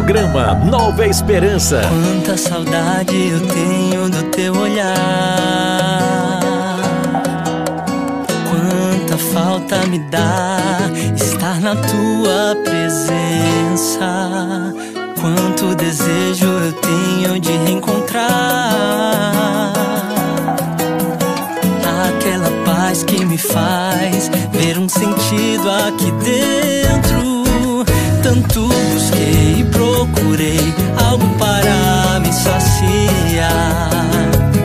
Programa Nova Esperança. Quanta saudade eu tenho do teu olhar. Quanta falta me dá estar na tua presença. Quanto desejo eu tenho de reencontrar aquela paz que me faz ver um sentido aqui dentro tanto busquei e procurei algo para me saciar.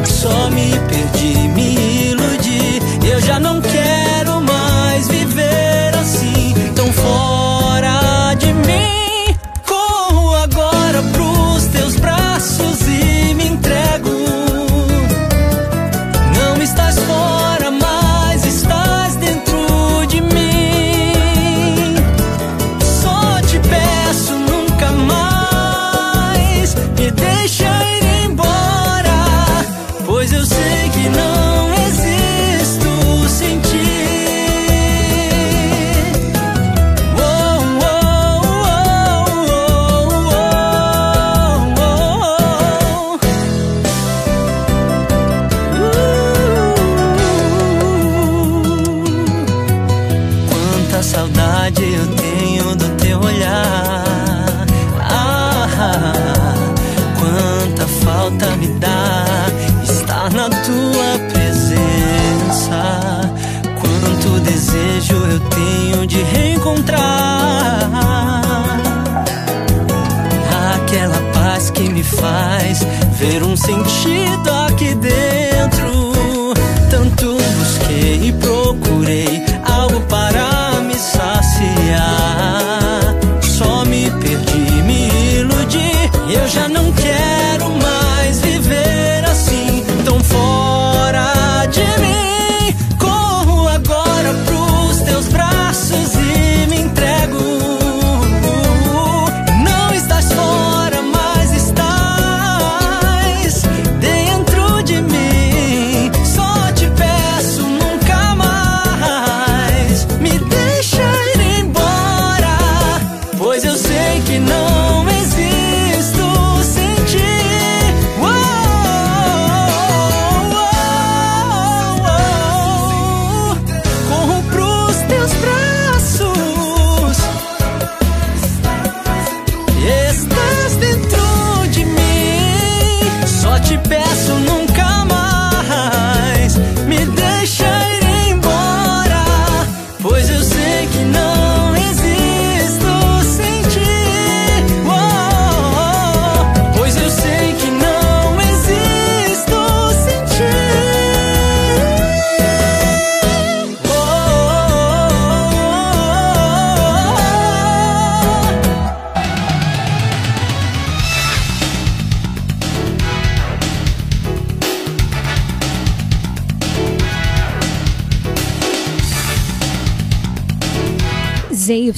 Só me perdi, me iludi, eu já não quero. sentido.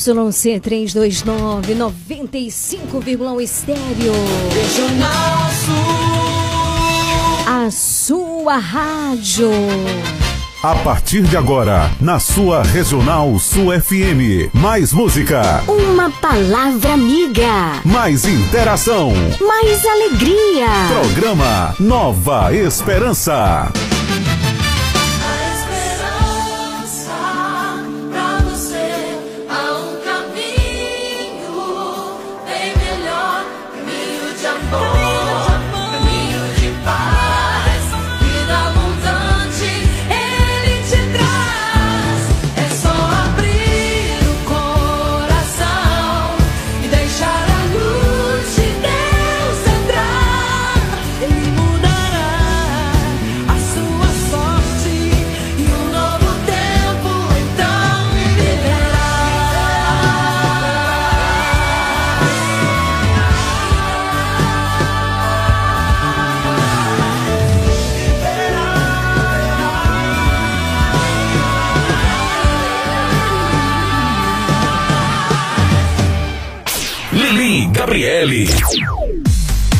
YC 329 95,1 estéreo. Regional Sul. A sua rádio. A partir de agora, na sua Regional Sul FM. Mais música. Uma palavra amiga. Mais interação. Mais alegria. Programa Nova Esperança.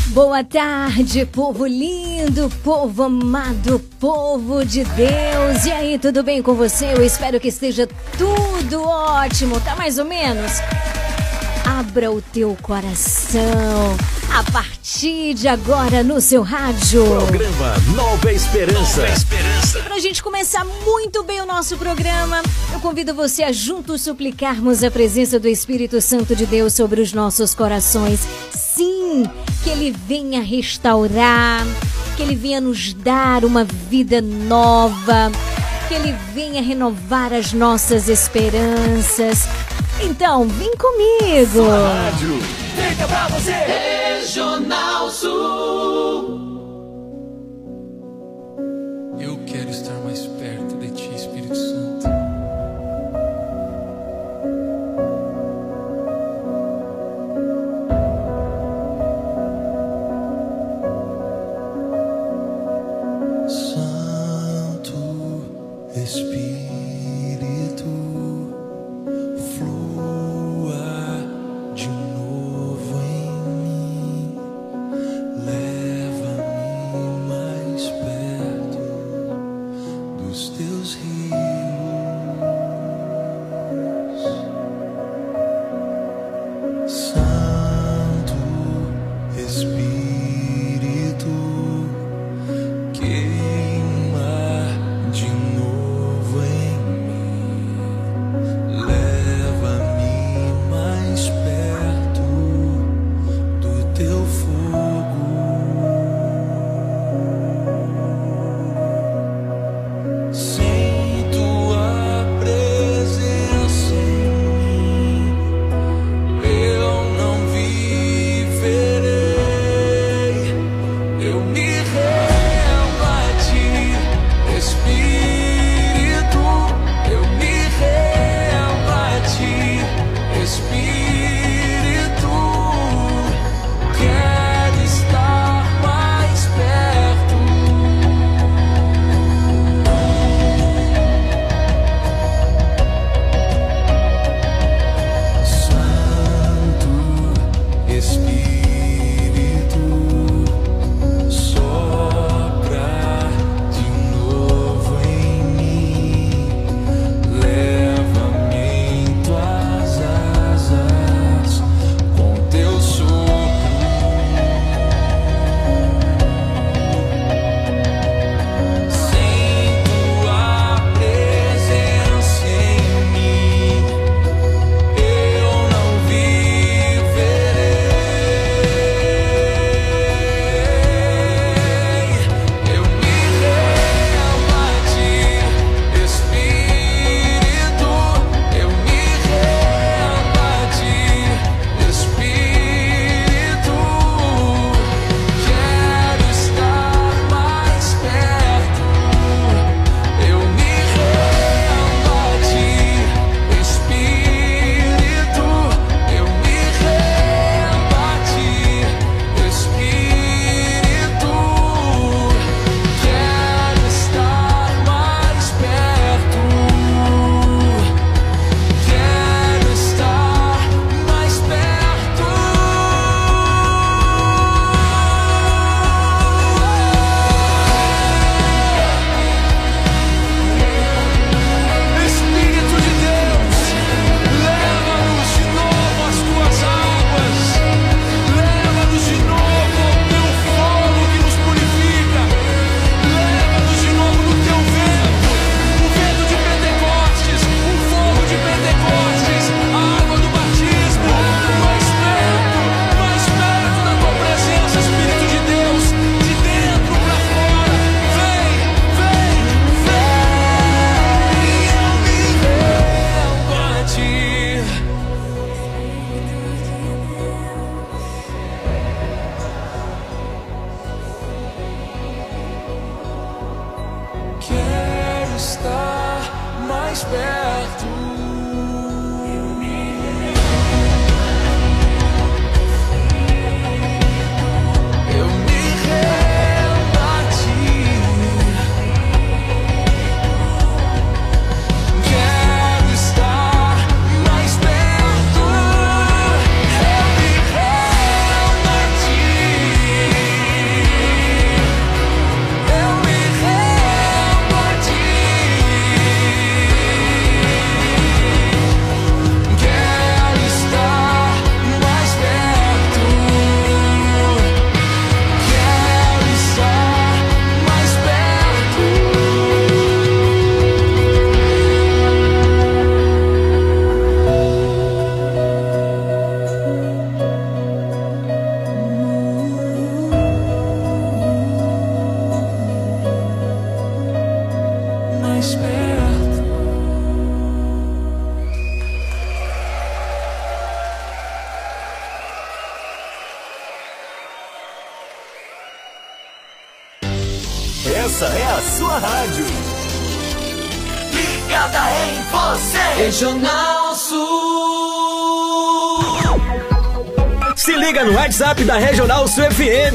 Boa tarde, povo lindo, povo amado, povo de Deus. E aí, tudo bem com você? Eu espero que esteja tudo ótimo, tá mais ou menos? abra o teu coração. A partir de agora no seu rádio. Programa Nova Esperança. Nova Esperança. E pra gente começar muito bem o nosso programa, eu convido você a juntos suplicarmos a presença do Espírito Santo de Deus sobre os nossos corações. Sim, que ele venha restaurar, que ele venha nos dar uma vida nova, que ele venha renovar as nossas esperanças então, vem comigo! Sua rádio, fica pra você! Regional Sul!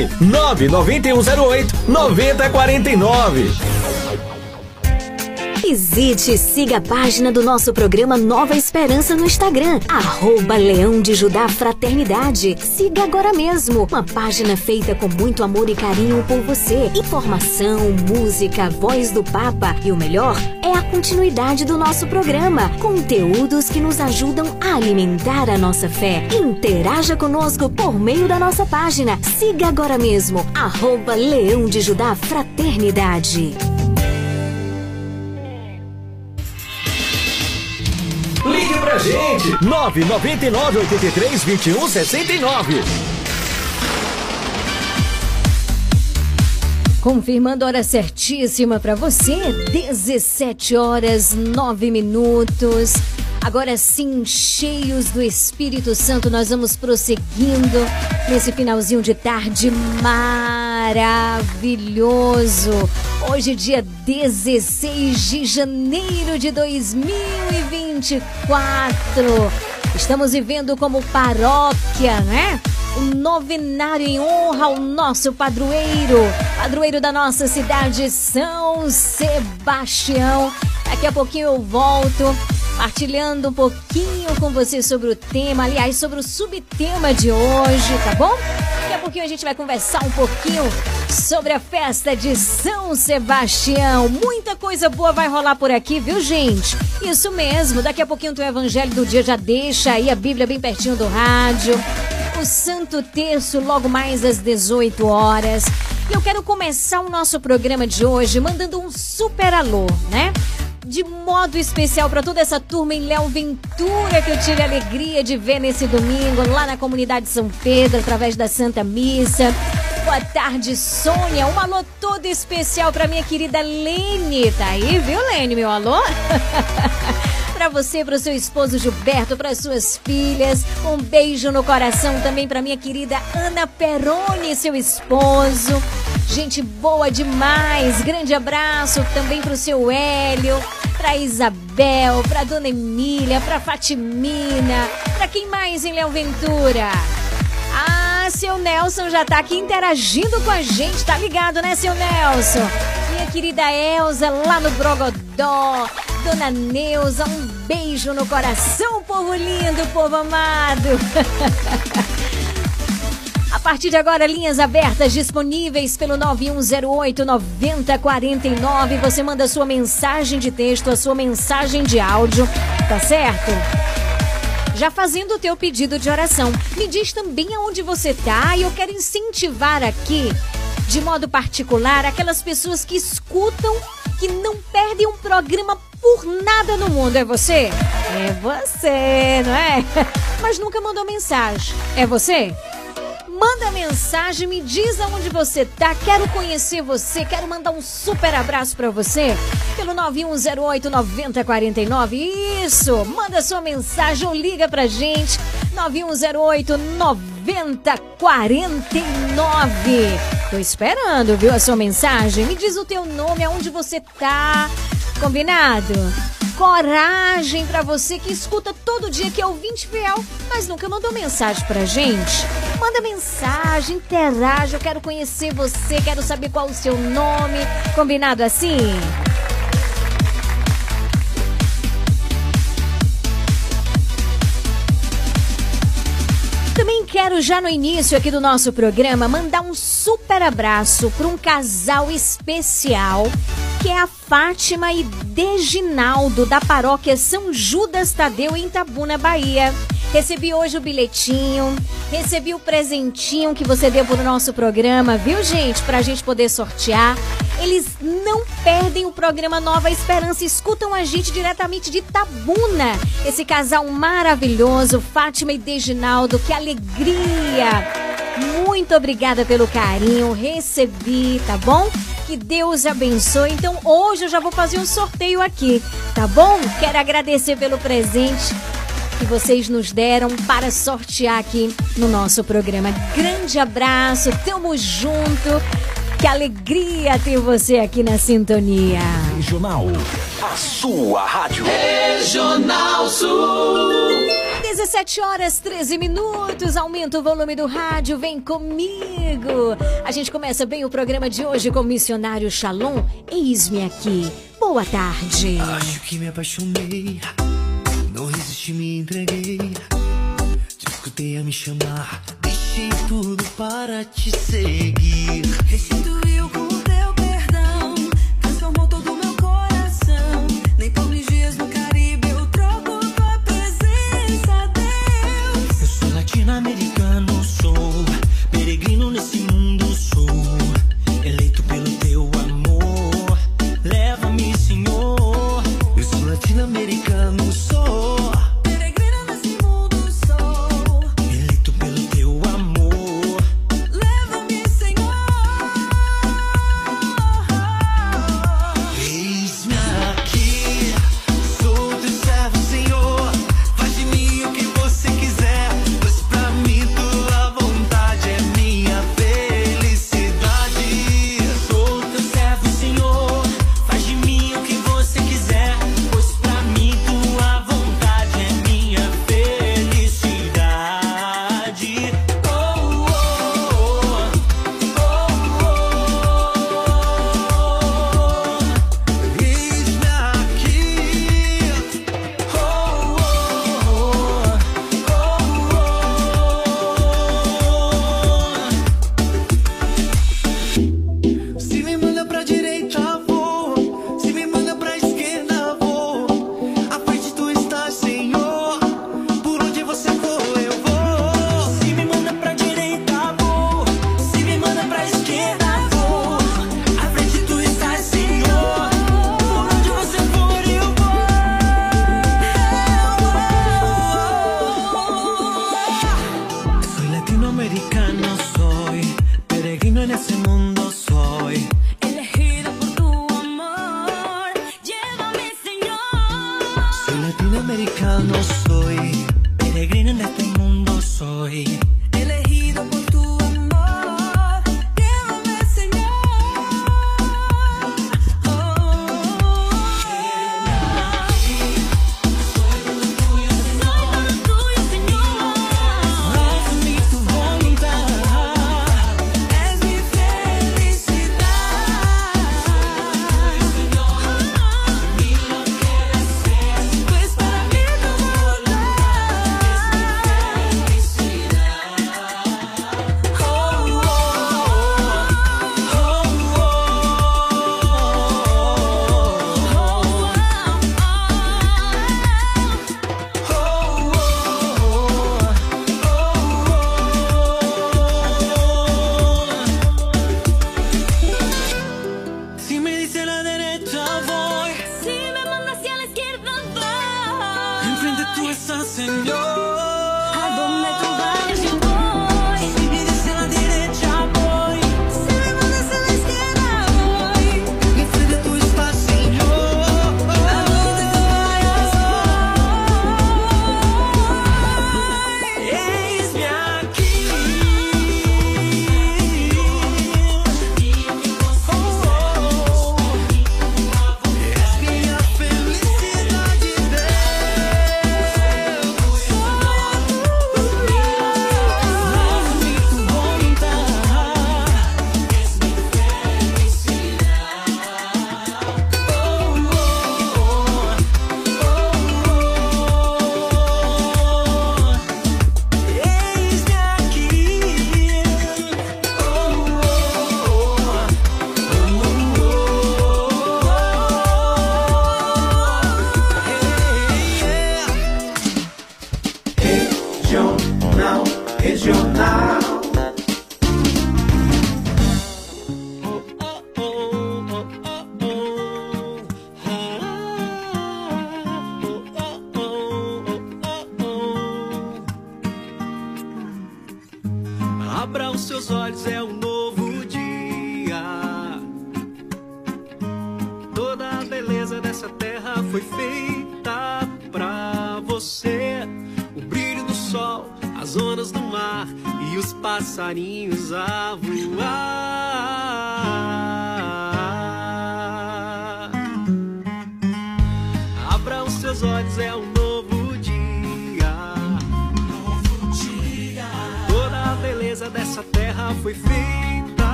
FM 99108 9049. Visite e siga a página do nosso programa Nova Esperança no Instagram, arroba Leão de Judá Fraternidade. Siga agora mesmo, uma página feita com muito amor e carinho por você. Informação, música, voz do Papa e o melhor continuidade do nosso programa. Conteúdos que nos ajudam a alimentar a nossa fé. Interaja conosco por meio da nossa página. Siga agora mesmo, arroba Leão de Judá Fraternidade. Ligue pra gente 999 83 21 69. Confirmando a hora certíssima para você, 17 horas 9 minutos. Agora sim, cheios do Espírito Santo, nós vamos prosseguindo nesse finalzinho de tarde maravilhoso. Hoje, dia 16 de janeiro de 2024. Estamos vivendo como paróquia, né? Um novenário em honra ao nosso padroeiro, padroeiro da nossa cidade, São Sebastião. Daqui a pouquinho eu volto partilhando um pouquinho com você sobre o tema, aliás, sobre o subtema de hoje, tá bom? Daqui a pouquinho a gente vai conversar um pouquinho sobre a festa de São Sebastião. Muita coisa boa vai rolar por aqui, viu, gente? Isso mesmo, daqui a pouquinho o Evangelho do Dia, já deixa aí a Bíblia bem pertinho do rádio. O Santo Terço logo mais às 18 horas. E eu quero começar o nosso programa de hoje mandando um super alô, né? De modo especial para toda essa turma em Léo Ventura que eu tive a alegria de ver nesse domingo lá na comunidade São Pedro através da Santa Missa. Boa tarde, Sônia. Um alô todo especial para minha querida Lene. Tá aí, viu, Lene, meu alô? para você, para o seu esposo Gilberto, para suas filhas. Um beijo no coração também para minha querida Ana Peroni, seu esposo. Gente boa demais. Grande abraço também para o seu Hélio, para Isabel, para Dona Emília, para Fatimina, para quem mais em Léo Ventura? Ah, seu Nelson já tá aqui interagindo com a gente, tá ligado, né, seu Nelson? Minha querida Elza lá no Brogodó, Dona Neuza, um beijo no coração, povo lindo, povo amado. A partir de agora, linhas abertas disponíveis pelo 9108 9049. Você manda sua mensagem de texto, a sua mensagem de áudio, tá certo? Já fazendo o teu pedido de oração. Me diz também aonde você tá e eu quero incentivar aqui, de modo particular, aquelas pessoas que escutam, que não perdem um programa por nada no mundo. É você? É você, não é? Mas nunca mandou mensagem. É você? Manda mensagem, me diz aonde você tá. Quero conhecer você, quero mandar um super abraço para você pelo 9108 9049. Isso! Manda sua mensagem ou liga pra gente 9108 9049. Tô esperando, viu, a sua mensagem? Me diz o teu nome, aonde você tá. Combinado? Coragem para você que escuta todo dia, que é ouvinte fiel, mas nunca mandou mensagem pra gente. Manda mensagem, interage, eu quero conhecer você, quero saber qual o seu nome. Combinado assim? Também quero já no início aqui do nosso programa mandar um super abraço para um casal especial que é a Fátima e Deginaldo, da paróquia São Judas Tadeu, em Itabuna, Bahia. Recebi hoje o bilhetinho, recebi o presentinho que você deu pro nosso programa, viu, gente? Pra gente poder sortear. Eles não perdem o programa Nova Esperança, escutam a gente diretamente de Itabuna. Esse casal maravilhoso, Fátima e Deginaldo, que alegria! Muito obrigada pelo carinho, recebi, tá bom? que Deus abençoe. Então hoje eu já vou fazer um sorteio aqui, tá bom? Quero agradecer pelo presente que vocês nos deram para sortear aqui no nosso programa. Grande abraço, tamo junto. Que alegria ter você aqui na sintonia. Regional, a sua rádio. Regional Sul. 17 horas 13 minutos, aumenta o volume do rádio, vem comigo. A gente começa bem o programa de hoje com o missionário Shalom. Eis-me aqui. Boa tarde. Acho que me apaixonei, não resisti, me entreguei. Escutei a me chamar, deixei tudo para te seguir. Restituiu com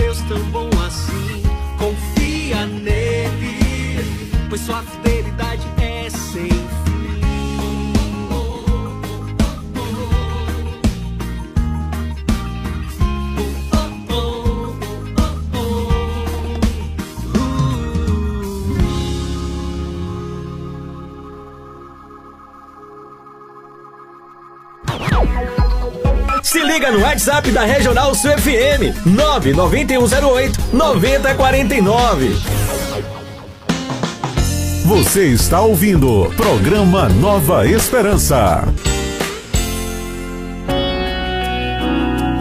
Deus tão bom assim? Confia nele, pois sua fidelidade Se liga no WhatsApp da Regional Sul FM 99108 9049. Você está ouvindo programa Nova Esperança.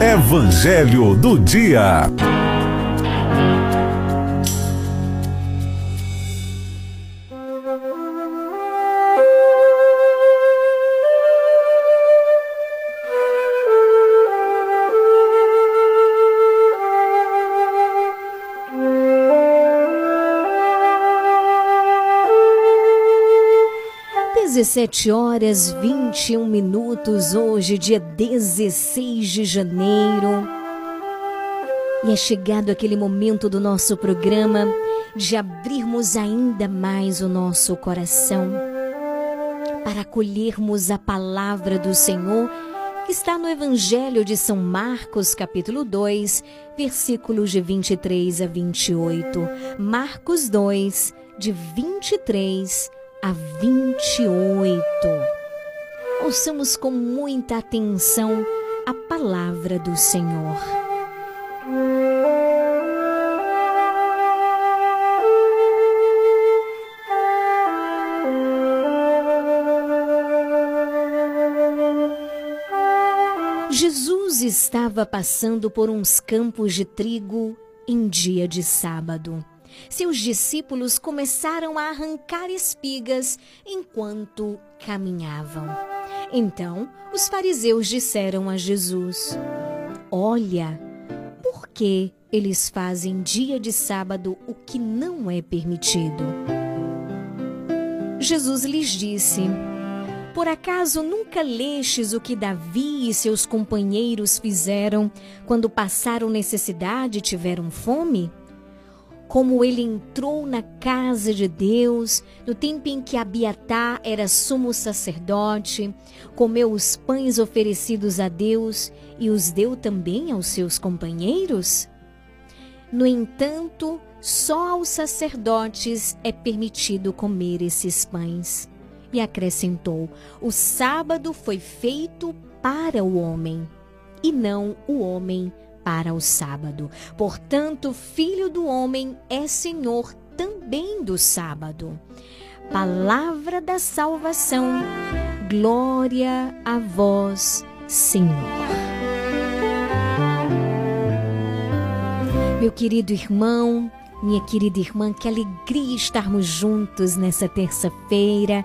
Evangelho do Dia. Dezessete horas 21 minutos, hoje, dia 16 de janeiro. E é chegado aquele momento do nosso programa de abrirmos ainda mais o nosso coração para acolhermos a palavra do Senhor que está no Evangelho de São Marcos, capítulo 2, versículos de 23 a 28. Marcos 2, de 23 a 28. Ouçamos com muita atenção a palavra do Senhor. Jesus estava passando por uns campos de trigo em dia de sábado. Seus discípulos começaram a arrancar espigas enquanto caminhavam. Então, os fariseus disseram a Jesus: Olha, por que eles fazem dia de sábado o que não é permitido? Jesus lhes disse: Por acaso nunca lestes o que Davi e seus companheiros fizeram quando passaram necessidade e tiveram fome? Como ele entrou na casa de Deus no tempo em que Abiatar era sumo sacerdote, comeu os pães oferecidos a Deus e os deu também aos seus companheiros? No entanto, só aos sacerdotes é permitido comer esses pães. E acrescentou: O sábado foi feito para o homem, e não o homem para o sábado. Portanto, filho do homem é senhor também do sábado. Palavra da salvação. Glória a vós, Senhor. Meu querido irmão, minha querida irmã, que alegria estarmos juntos nessa terça-feira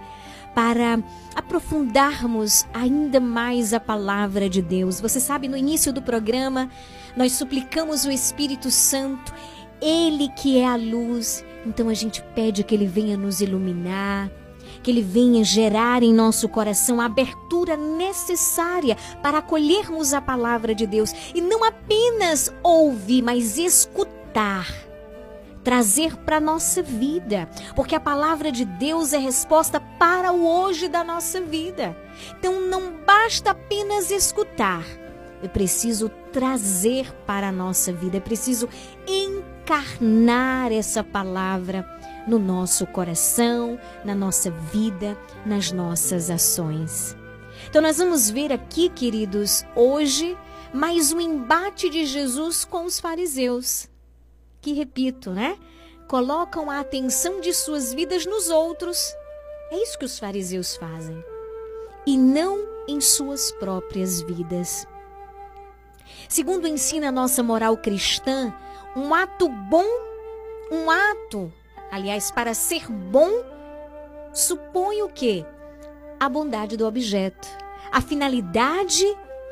para aprofundarmos ainda mais a palavra de Deus. Você sabe, no início do programa, nós suplicamos o Espírito Santo, ele que é a luz. Então a gente pede que ele venha nos iluminar, que ele venha gerar em nosso coração a abertura necessária para acolhermos a palavra de Deus e não apenas ouvir, mas escutar trazer para a nossa vida, porque a palavra de Deus é resposta para o hoje da nossa vida. Então não basta apenas escutar, eu preciso trazer para a nossa vida, é preciso encarnar essa palavra no nosso coração, na nossa vida, nas nossas ações. Então nós vamos ver aqui, queridos, hoje mais um embate de Jesus com os fariseus que, repito, né? Colocam a atenção de suas vidas nos outros. É isso que os fariseus fazem. E não em suas próprias vidas. Segundo ensina a nossa moral cristã, um ato bom, um ato, aliás, para ser bom, supõe o quê? A bondade do objeto, a finalidade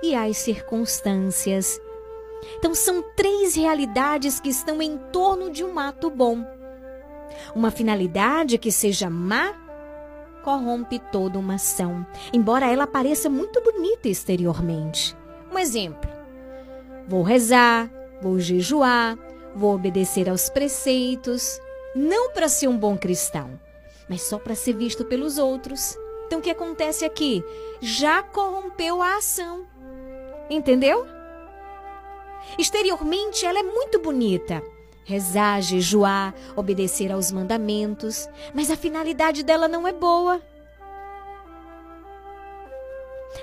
e as circunstâncias. Então são três realidades que estão em torno de um ato bom. Uma finalidade que seja má corrompe toda uma ação, embora ela pareça muito bonita exteriormente. Um exemplo: vou rezar, vou jejuar, vou obedecer aos preceitos, não para ser um bom cristão, mas só para ser visto pelos outros. Então o que acontece aqui? Já corrompeu a ação. Entendeu? Exteriormente, ela é muito bonita. Rezar, jejuar, obedecer aos mandamentos, mas a finalidade dela não é boa.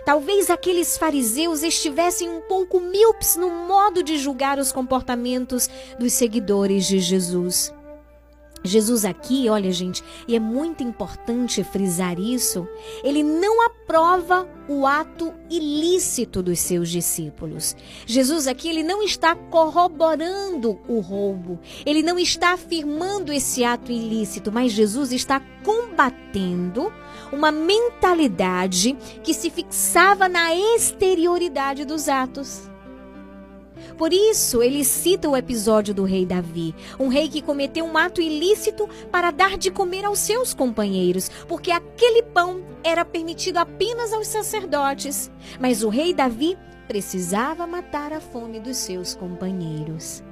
Talvez aqueles fariseus estivessem um pouco míopes no modo de julgar os comportamentos dos seguidores de Jesus. Jesus aqui, olha gente, e é muito importante frisar isso, ele não aprova o ato ilícito dos seus discípulos. Jesus aqui, ele não está corroborando o roubo, ele não está afirmando esse ato ilícito, mas Jesus está combatendo uma mentalidade que se fixava na exterioridade dos atos. Por isso, ele cita o episódio do rei Davi, um rei que cometeu um ato ilícito para dar de comer aos seus companheiros, porque aquele pão era permitido apenas aos sacerdotes. Mas o rei Davi precisava matar a fome dos seus companheiros.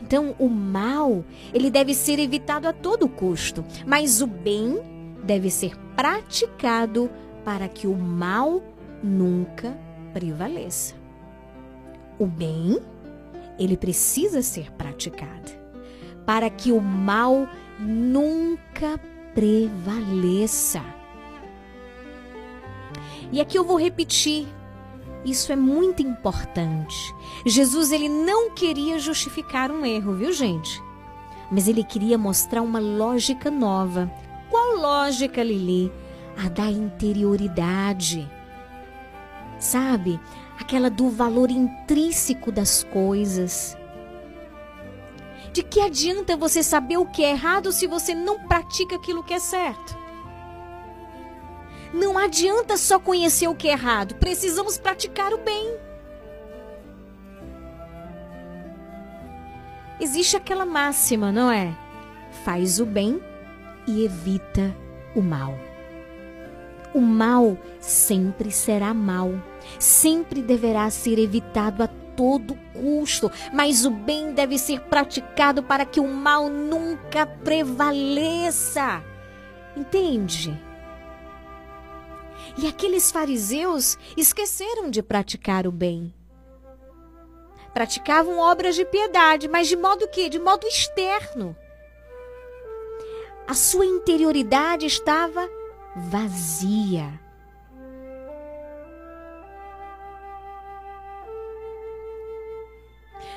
Então, o mal, ele deve ser evitado a todo custo, mas o bem deve ser praticado para que o mal nunca prevaleça o bem, ele precisa ser praticado para que o mal nunca prevaleça. E aqui eu vou repetir, isso é muito importante. Jesus ele não queria justificar um erro, viu, gente? Mas ele queria mostrar uma lógica nova. Qual lógica, Lili? A da interioridade. Sabe? aquela do valor intrínseco das coisas. De que adianta você saber o que é errado se você não pratica aquilo que é certo? Não adianta só conhecer o que é errado, precisamos praticar o bem. Existe aquela máxima, não é? Faz o bem e evita o mal. O mal sempre será mal sempre deverá ser evitado a todo custo, mas o bem deve ser praticado para que o mal nunca prevaleça. Entende? E aqueles fariseus esqueceram de praticar o bem. Praticavam obras de piedade, mas de modo que? De modo externo. A sua interioridade estava vazia.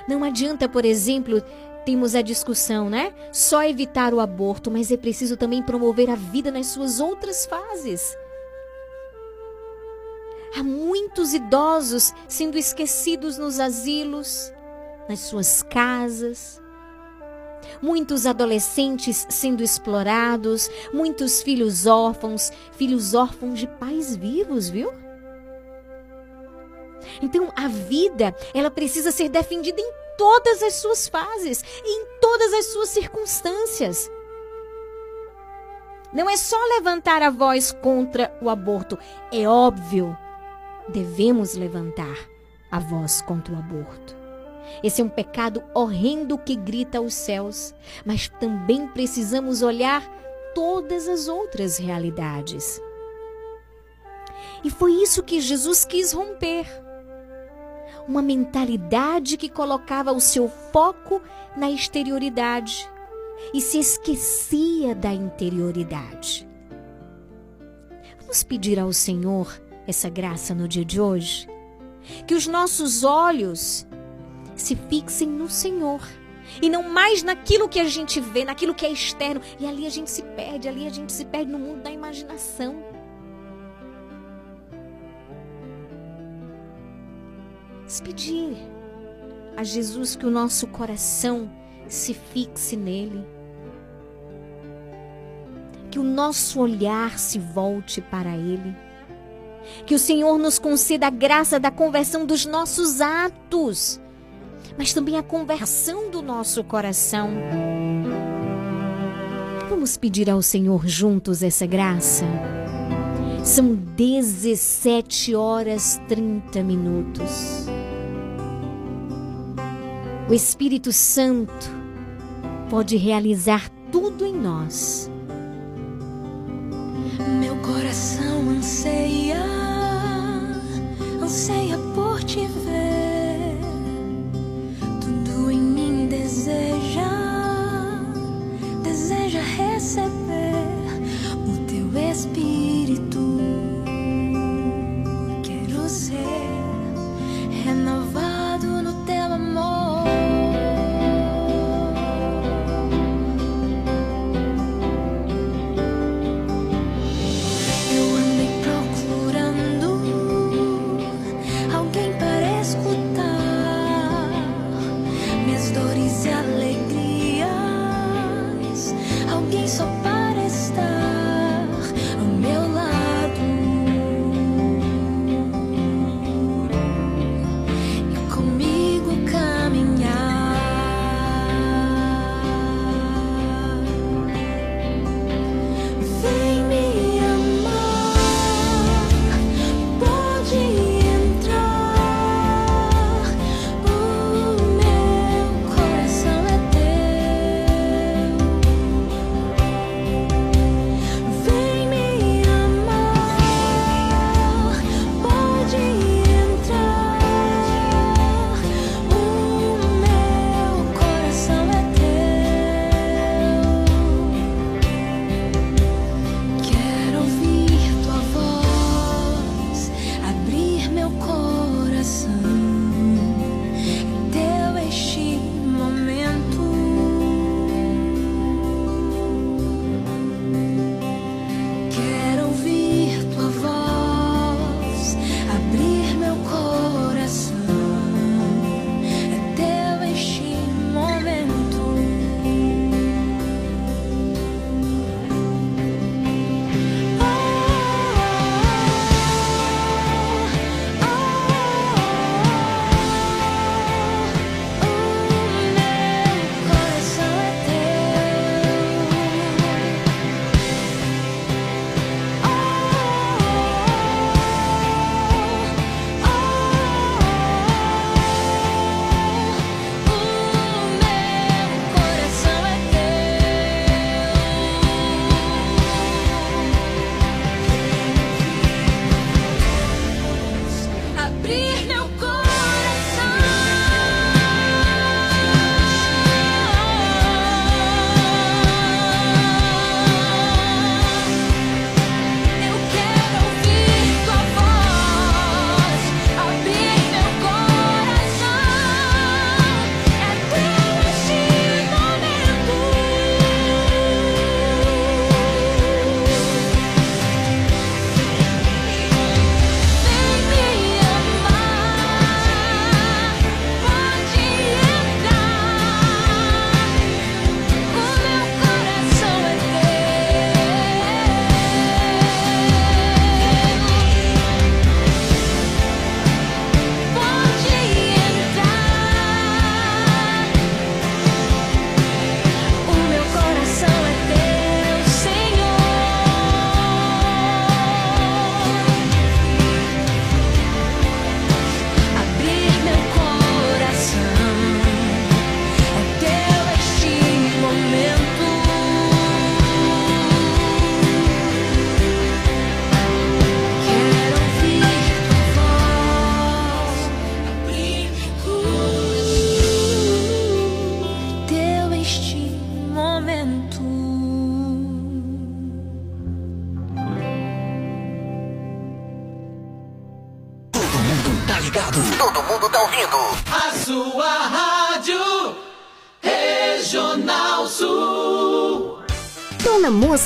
Não adianta, por exemplo, temos a discussão, né? Só evitar o aborto, mas é preciso também promover a vida nas suas outras fases. Há muitos idosos sendo esquecidos nos asilos, nas suas casas. Muitos adolescentes sendo explorados, muitos filhos órfãos, filhos órfãos de pais vivos, viu? Então, a vida, ela precisa ser defendida em todas as suas fases, em todas as suas circunstâncias. Não é só levantar a voz contra o aborto, é óbvio. Devemos levantar a voz contra o aborto. Esse é um pecado horrendo que grita aos céus, mas também precisamos olhar todas as outras realidades. E foi isso que Jesus quis romper. Uma mentalidade que colocava o seu foco na exterioridade e se esquecia da interioridade. Vamos pedir ao Senhor essa graça no dia de hoje? Que os nossos olhos se fixem no Senhor e não mais naquilo que a gente vê, naquilo que é externo. E ali a gente se perde, ali a gente se perde no mundo da imaginação. Vamos pedir a Jesus que o nosso coração se fixe nele. Que o nosso olhar se volte para ele. Que o Senhor nos conceda a graça da conversão dos nossos atos, mas também a conversão do nosso coração. Vamos pedir ao Senhor juntos essa graça? São 17 horas 30 minutos. O Espírito Santo pode realizar tudo em nós. Meu coração anseia, anseia por te ver. Deseja, deseja receber o teu espírito.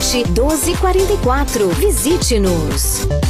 1244. Visite-nos.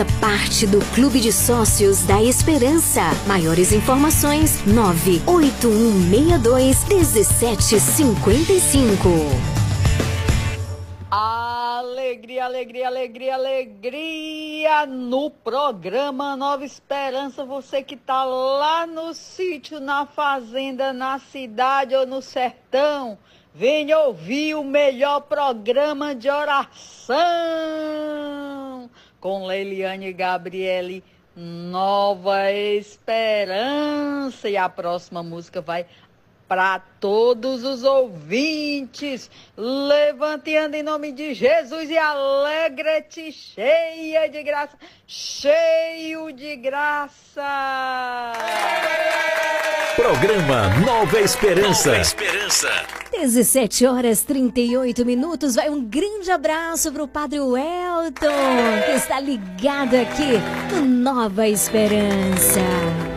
Faça parte do Clube de Sócios da Esperança. Maiores informações: 98162 1755. Alegria, alegria, alegria, alegria no programa Nova Esperança. Você que tá lá no sítio, na fazenda, na cidade ou no sertão, venha ouvir o melhor programa de oração com Leiliane e Gabriele. Nova Esperança. E a próxima música vai para todos os ouvintes. Levante e anda em nome de Jesus e alegre-te, cheia de graça, cheio de graça. Programa Nova Esperança. Nova Esperança. 17 horas 38 minutos. Vai um grande abraço pro Padre Welton, que está ligado aqui no Nova Esperança.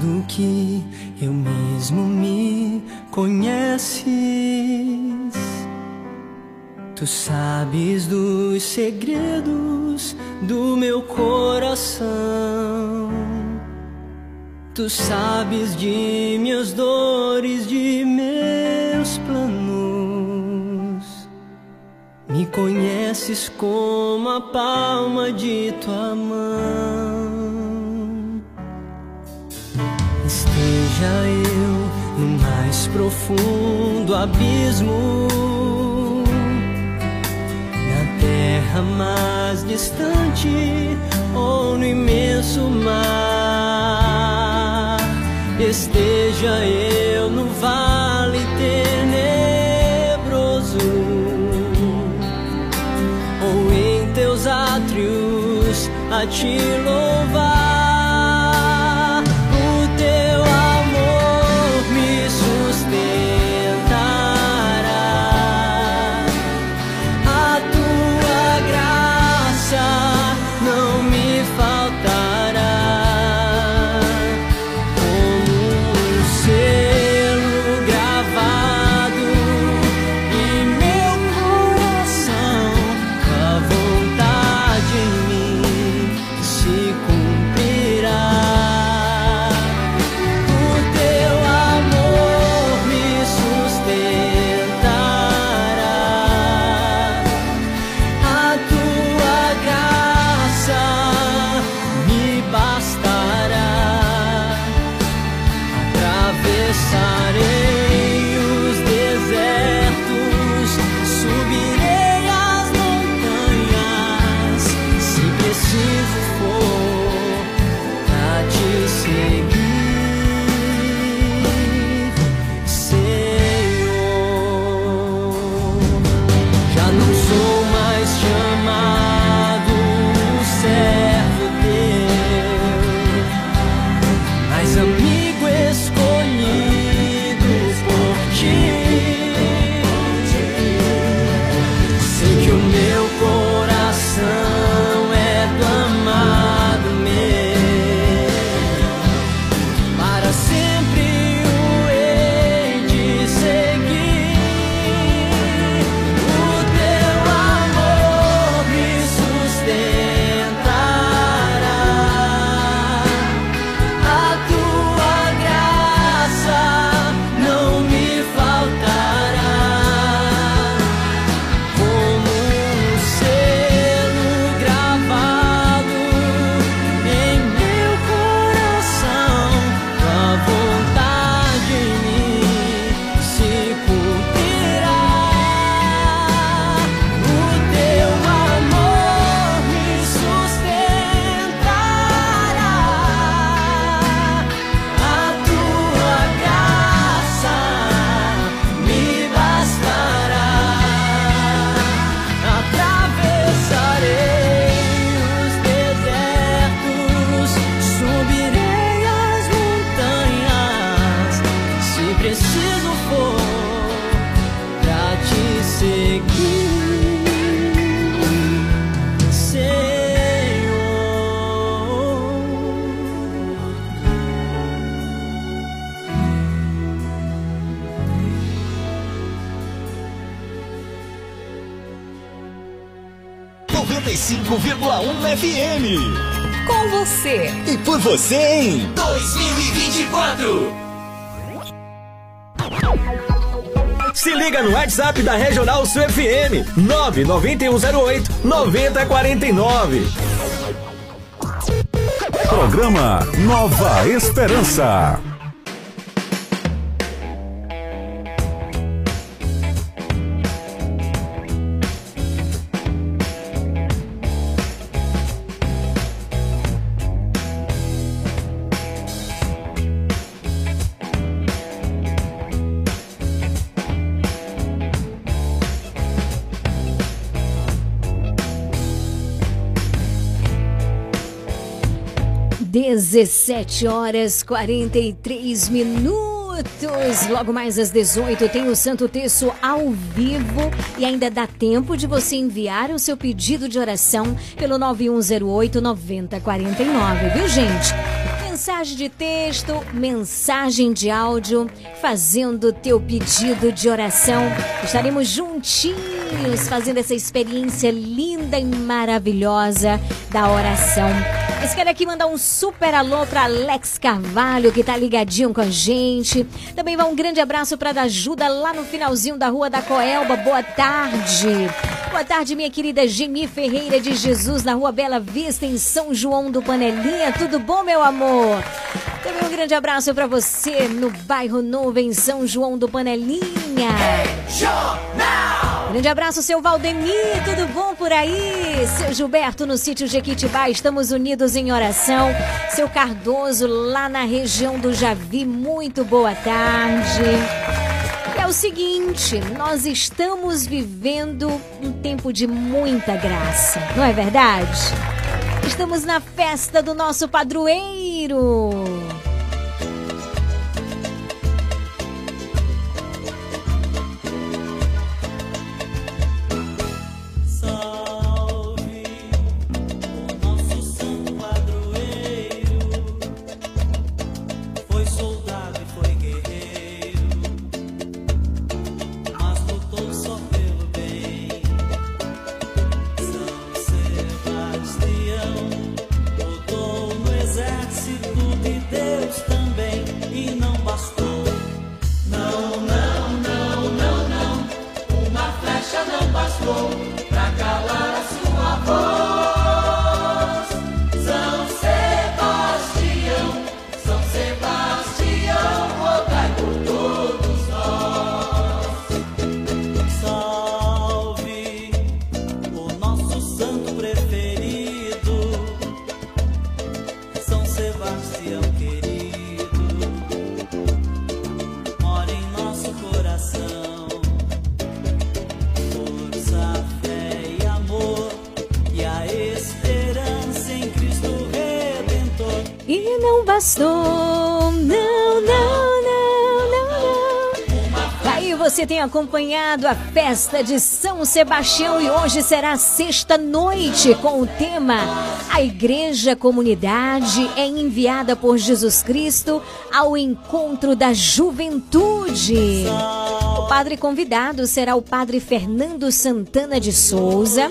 Do que eu mesmo me conheces. Tu sabes dos segredos do meu coração. Tu sabes de minhas dores, de meus planos. Me conheces como a palma de tua mão. Esteja eu no mais profundo abismo, na terra mais distante ou no imenso mar. Esteja eu no vale tenebroso te louvar. Você em 2024. Se liga no WhatsApp da Regional Sul FM 99108 9049. Programa Nova Esperança. Dezessete horas 43 minutos. Logo mais às 18 tem o Santo Terço ao vivo e ainda dá tempo de você enviar o seu pedido de oração pelo 9108 9049, viu, gente? Mensagem de texto, mensagem de áudio, fazendo teu pedido de oração. Estaremos juntinhos fazendo essa experiência linda e maravilhosa da oração. Mas quero aqui mandar um super alô para Alex Carvalho, que tá ligadinho com a gente. Também vai um grande abraço para da ajuda lá no finalzinho da Rua da Coelba. Boa tarde. Boa tarde, minha querida Geni Ferreira de Jesus, na Rua Bela Vista, em São João do Panelinha. Tudo bom, meu amor? Também um grande abraço para você no bairro Novo, em São João do Panelinha. Jornal Grande abraço, seu Valdemir, tudo bom por aí? Seu Gilberto no sítio Jequitibá, estamos unidos em oração. Seu Cardoso lá na região do Javi, muito boa tarde. É o seguinte, nós estamos vivendo um tempo de muita graça, não é verdade? Estamos na festa do nosso padroeiro. Você tem acompanhado a festa de São Sebastião e hoje será sexta noite com o tema A Igreja Comunidade é enviada por Jesus Cristo ao encontro da juventude. Padre convidado será o padre Fernando Santana de Souza.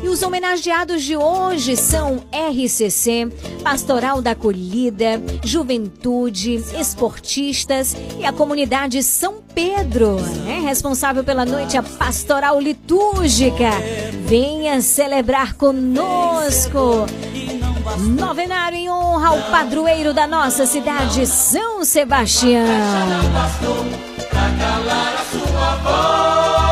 E os homenageados de hoje são RCC, Pastoral da Acolhida, Juventude, Esportistas e a comunidade São Pedro, né? responsável pela noite a Pastoral Litúrgica. Venha celebrar conosco. Novenário em honra ao padroeiro da nossa cidade, São Sebastião. Calar a sua voz,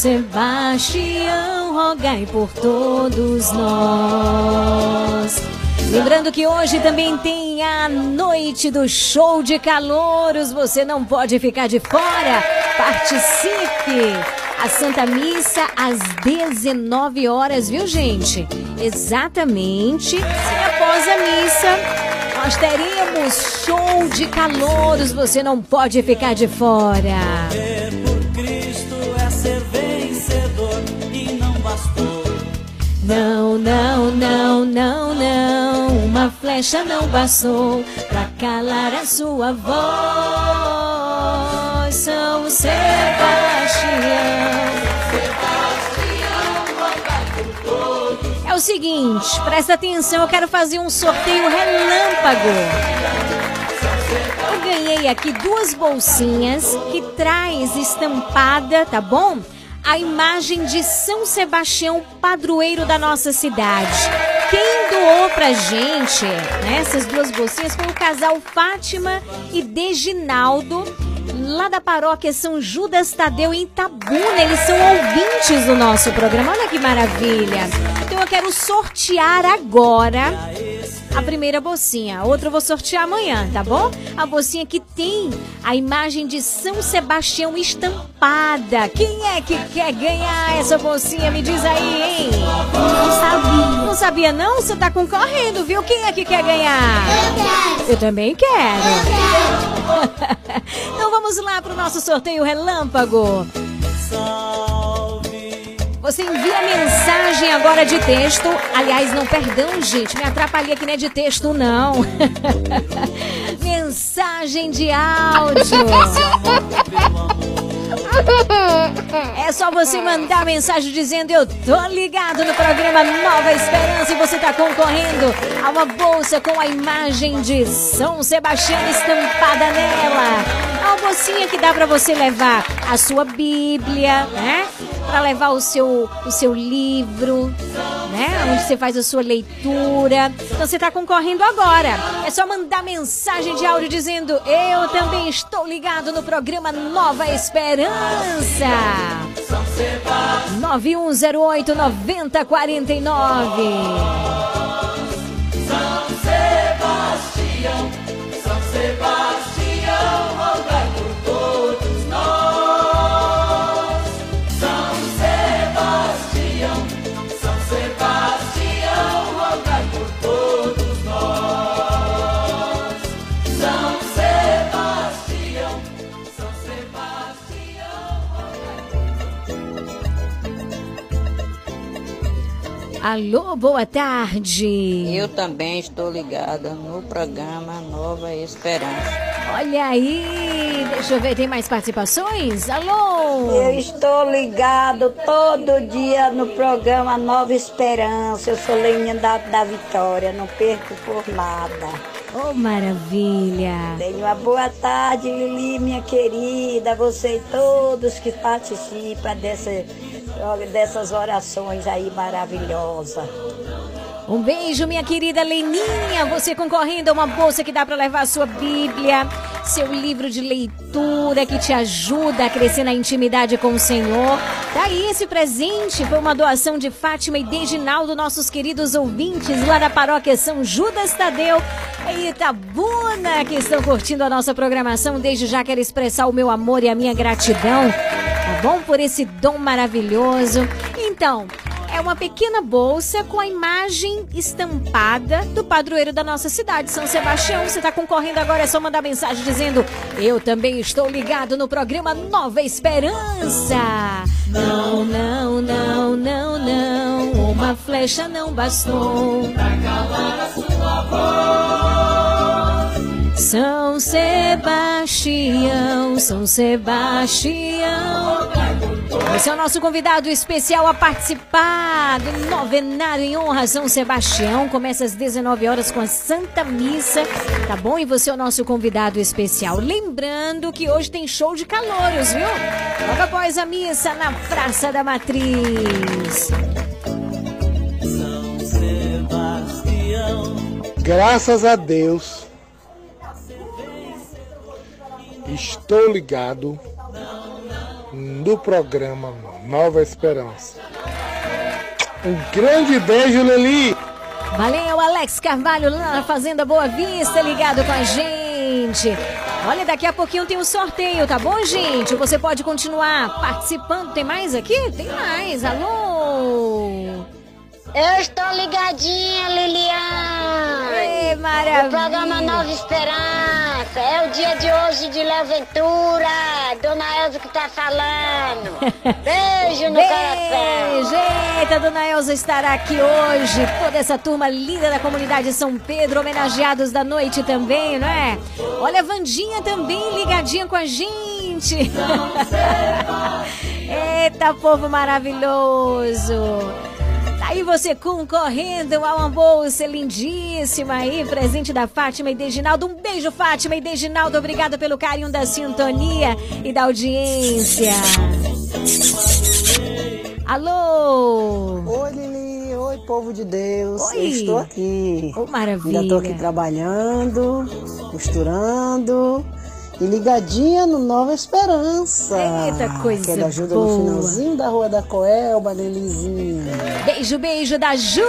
Sebastião, rogai por todos nós. Lembrando que hoje também tem a noite do show de calouros, você não pode ficar de fora. Participe! A Santa Missa às 19 horas, viu, gente? Exatamente. E após a missa, nós teremos show de calouros, você não pode ficar de fora. Flecha não bastou pra calar a sua voz. São Sebastião. É o seguinte, presta atenção, eu quero fazer um sorteio relâmpago. Eu ganhei aqui duas bolsinhas que traz estampada, tá bom? A imagem de São Sebastião, padroeiro da nossa cidade. Quem doou pra gente né, essas duas bolsinhas foi o casal Fátima e Deginaldo, lá da paróquia São Judas Tadeu, em Itabuna. Eles são ouvintes do nosso programa. Olha que maravilha. Então eu quero sortear agora a primeira bolsinha. A outra eu vou sortear amanhã, tá bom? A bolsinha que tem a imagem de São Sebastião estampada. Quem é que quer ganhar essa bolsinha? Me diz aí, hein? Não sabia. Não sabia não? Você tá concorrendo, viu? Quem é que quer ganhar? Eu quero. Eu também quero. então vamos lá pro nosso sorteio relâmpago. Você envia mensagem agora de texto. Aliás, não, perdão, gente, me atrapalhei aqui, não é de texto, não. mensagem de áudio. É só você mandar mensagem dizendo eu tô ligado no programa Nova Esperança e você tá concorrendo a uma bolsa com a imagem de São Sebastião estampada nela. A bolsinha que dá pra você levar a sua Bíblia, né? Pra levar o seu, o seu livro, né? Onde você faz a sua leitura. Então você tá concorrendo agora. É só mandar mensagem de áudio dizendo eu também estou ligado no programa Nova Esperança. 9108 9049. São Sebastião, São Sebastião, Alô, boa tarde. Eu também estou ligada no programa Nova Esperança. Olha aí, deixa eu ver, tem mais participações? Alô? Eu estou ligado todo dia no programa Nova Esperança. Eu sou Leninha da, da Vitória, não perco por nada. Oh, maravilha. Tenha uma boa tarde, Lili, minha querida. Você e todos que participam dessa, dessas orações aí maravilhosas. Um beijo, minha querida Leninha. Você concorrendo a uma bolsa que dá para levar a sua Bíblia, seu livro de leitura que te ajuda a crescer na intimidade com o Senhor. Tá aí esse presente. Foi uma doação de Fátima e Deginaldo, nossos queridos ouvintes lá da paróquia São Judas Tadeu em Itabuna, que estão curtindo a nossa programação. Desde já quero expressar o meu amor e a minha gratidão, tá bom? Por esse dom maravilhoso. Então, é uma pequena bolsa com a imagem estampada do padroeiro da nossa cidade, São Sebastião. Você está concorrendo agora, é só mandar mensagem dizendo: Eu também estou ligado no programa Nova Esperança. Não, não, não, não, não. Uma flecha não bastou. pra calar a Sebastião, São Sebastião. Esse é o nosso convidado especial a participar do novenário em honra a São Sebastião. Começa às 19 horas com a Santa Missa, tá bom? E você é o nosso convidado especial. Lembrando que hoje tem show de calouros, viu? Logo após a missa na Praça da Matriz. Graças a Deus, estou ligado no programa Nova Esperança. Um grande beijo, Leli! Valeu, Alex Carvalho lá na Fazenda Boa Vista, ligado com a gente. Olha, daqui a pouquinho tem um sorteio, tá bom, gente? Você pode continuar participando. Tem mais aqui? Tem mais. Alô? Eu estou ligadinha, Lilian. Maravilha. O programa Nova Esperança. É o dia de hoje de Léo Ventura. Dona Elza que tá falando. Beijo no Beijo. coração. Eita, Dona Elza estará aqui hoje. Toda essa turma linda da comunidade São Pedro, homenageados da noite também, não é? Olha, a Vandinha também ligadinha com a gente. Eita, povo maravilhoso. Aí você concorrendo a uma bolsa lindíssima aí, presente da Fátima e Deginaldo. Um beijo, Fátima e Deginaldo. Obrigada pelo carinho da sintonia e da audiência. Alô? Oi, Lili. Oi, povo de Deus. Oi. Eu estou aqui. Oh, maravilha. Ainda estou aqui trabalhando, costurando e ligadinha no Nova Esperança. Eita, coisa Quero ajuda boa. no finalzinho da Rua da Coelba, Lilizinha. Beijo, beijo da ajuda!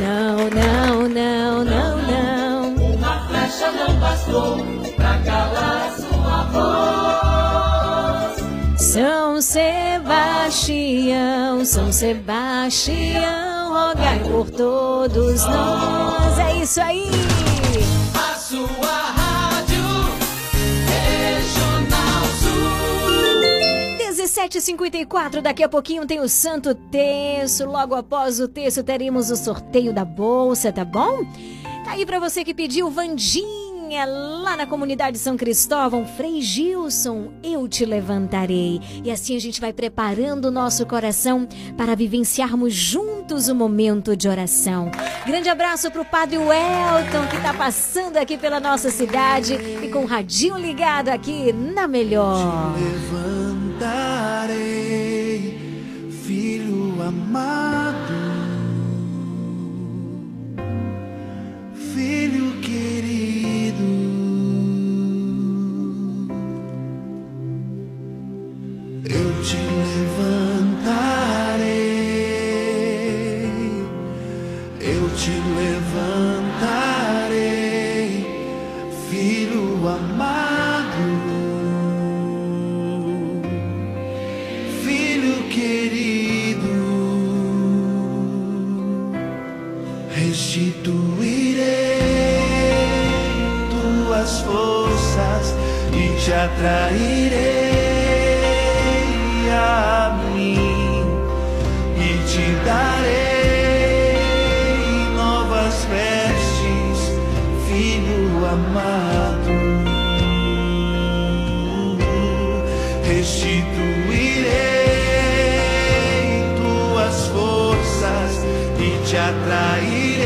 Não, não, não, não, não. Uma flecha não bastou pra calar sua voz. São Sebastião, São Sebastião, rogai por todos nós. É isso aí! A sua 17h54, daqui a pouquinho tem o Santo Terço. Logo após o terço teremos o sorteio da bolsa, tá bom? Tá aí pra você que pediu Vandinha. Lá na comunidade São Cristóvão, Frei Gilson, eu te levantarei. E assim a gente vai preparando o nosso coração para vivenciarmos juntos o momento de oração. Grande abraço pro Padre Welton, que tá passando aqui pela nossa cidade e com o radinho ligado aqui na melhor. Levantarei, filho amado, filho querido. Eu te levantarei, eu te levantarei, te atrairei a mim e te darei novas vestes, filho amado. restituirei tuas forças e te atrairei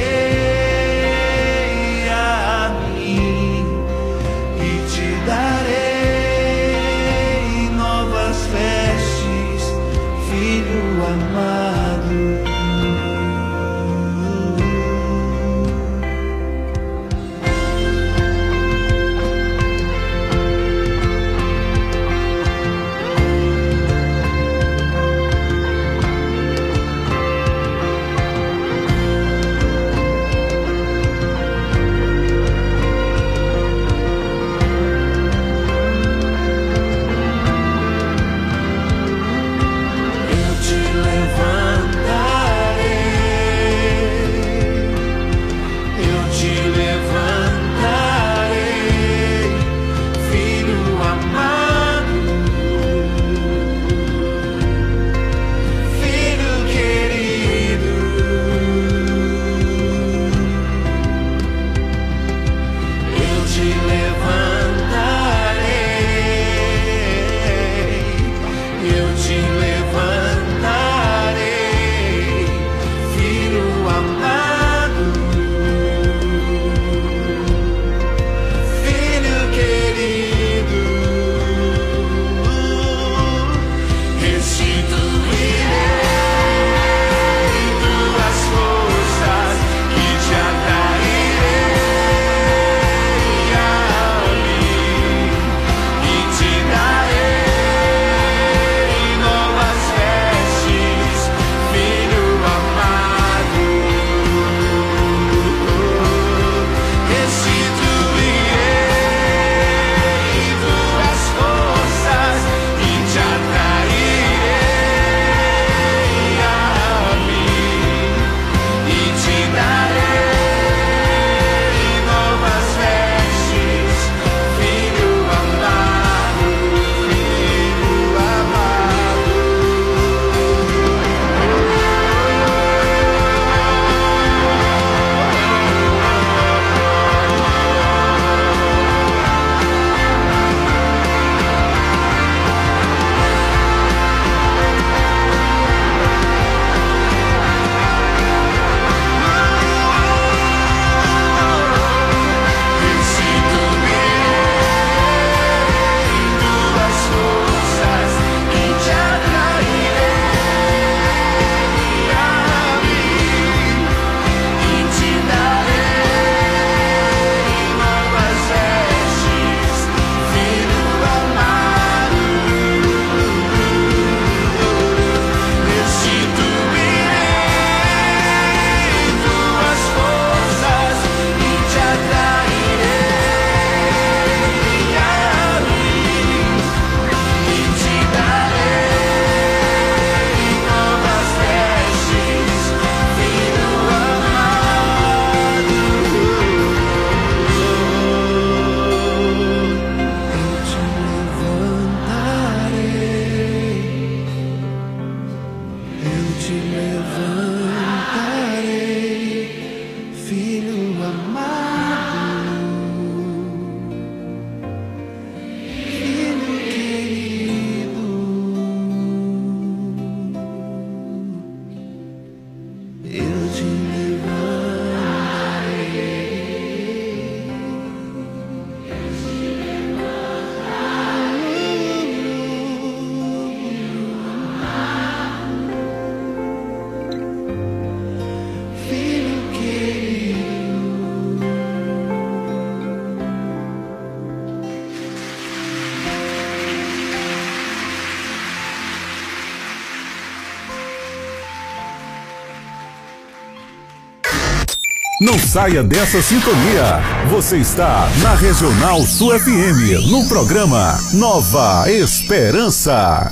Não saia dessa sintonia. Você está na Regional Sul FM, no programa Nova Esperança.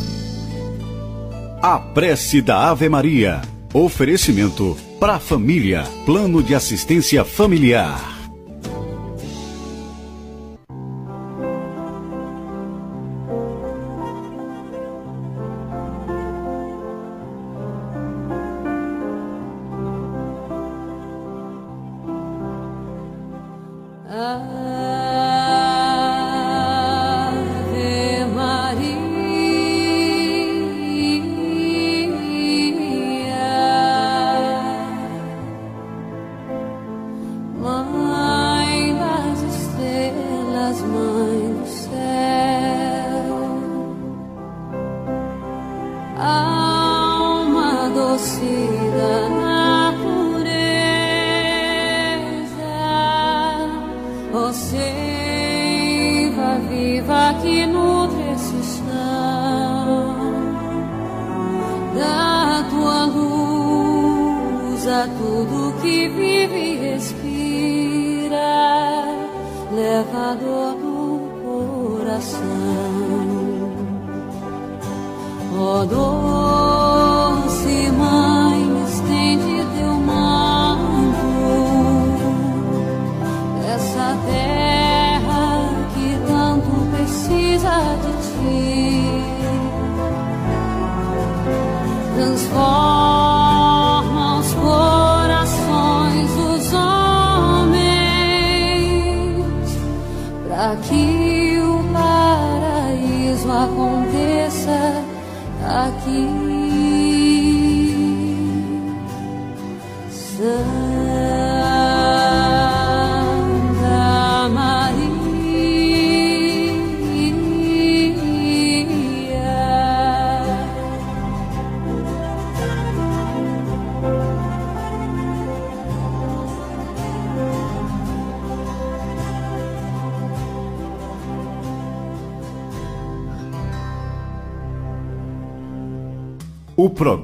A prece da Ave Maria. Oferecimento para a família. Plano de assistência familiar.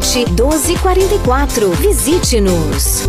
1244. Visite-nos.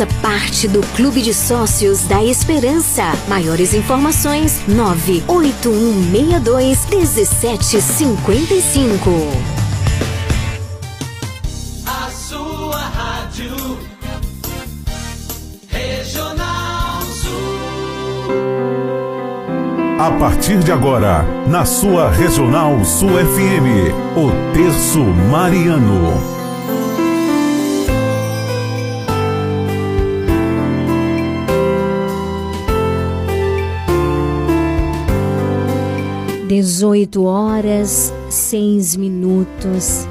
Faça parte do Clube de Sócios da Esperança. Maiores informações: 98162 1755. A sua rádio Regional Sul. A partir de agora, na sua Regional Sul FM, o Terço Mariano. Dezoito horas, seis minutos.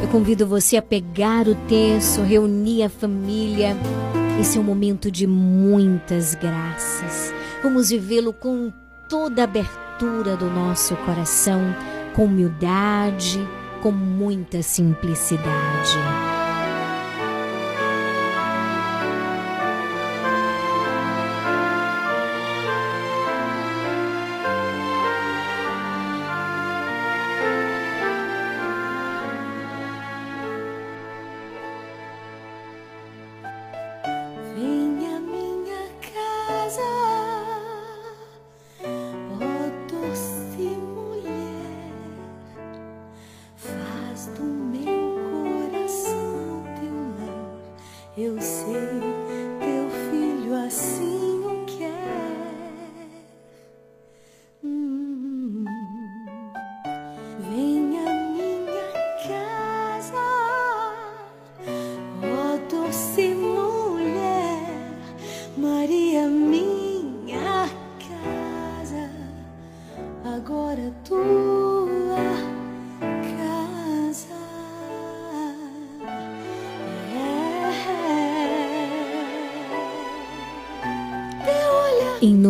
Eu convido você a pegar o texto, reunir a família. Esse é um momento de muitas graças. Vamos vivê-lo com toda a abertura do nosso coração, com humildade, com muita simplicidade.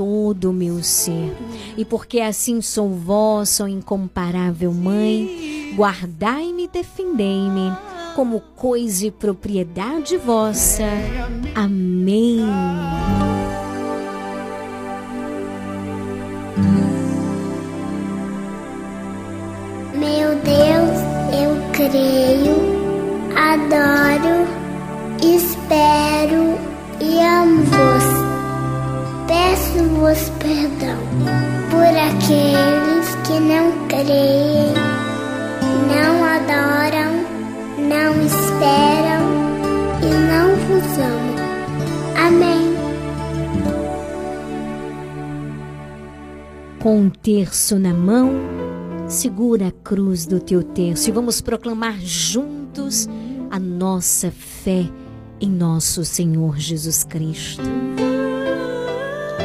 todo o meu ser. E porque assim sou vossa, incomparável Mãe, guardai-me e defendei-me como coisa e propriedade vossa. Amém. Meu Deus, eu creio, adoro, espero Peço-vos perdão por aqueles que não creem, não adoram, não esperam e não vos amam. Amém. Com um terço na mão, segura a cruz do teu terço e vamos proclamar juntos a nossa fé em nosso Senhor Jesus Cristo.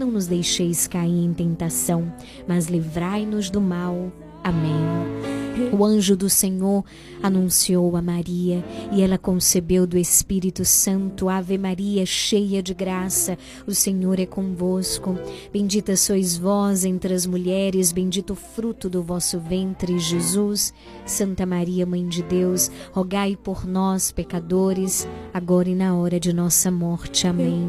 Não nos deixeis cair em tentação, mas livrai-nos do mal. Amém. O anjo do Senhor anunciou a Maria e ela concebeu do Espírito Santo. Ave Maria, cheia de graça, o Senhor é convosco. Bendita sois vós entre as mulheres, bendito o fruto do vosso ventre, Jesus. Santa Maria, Mãe de Deus, rogai por nós, pecadores, agora e na hora de nossa morte. Amém.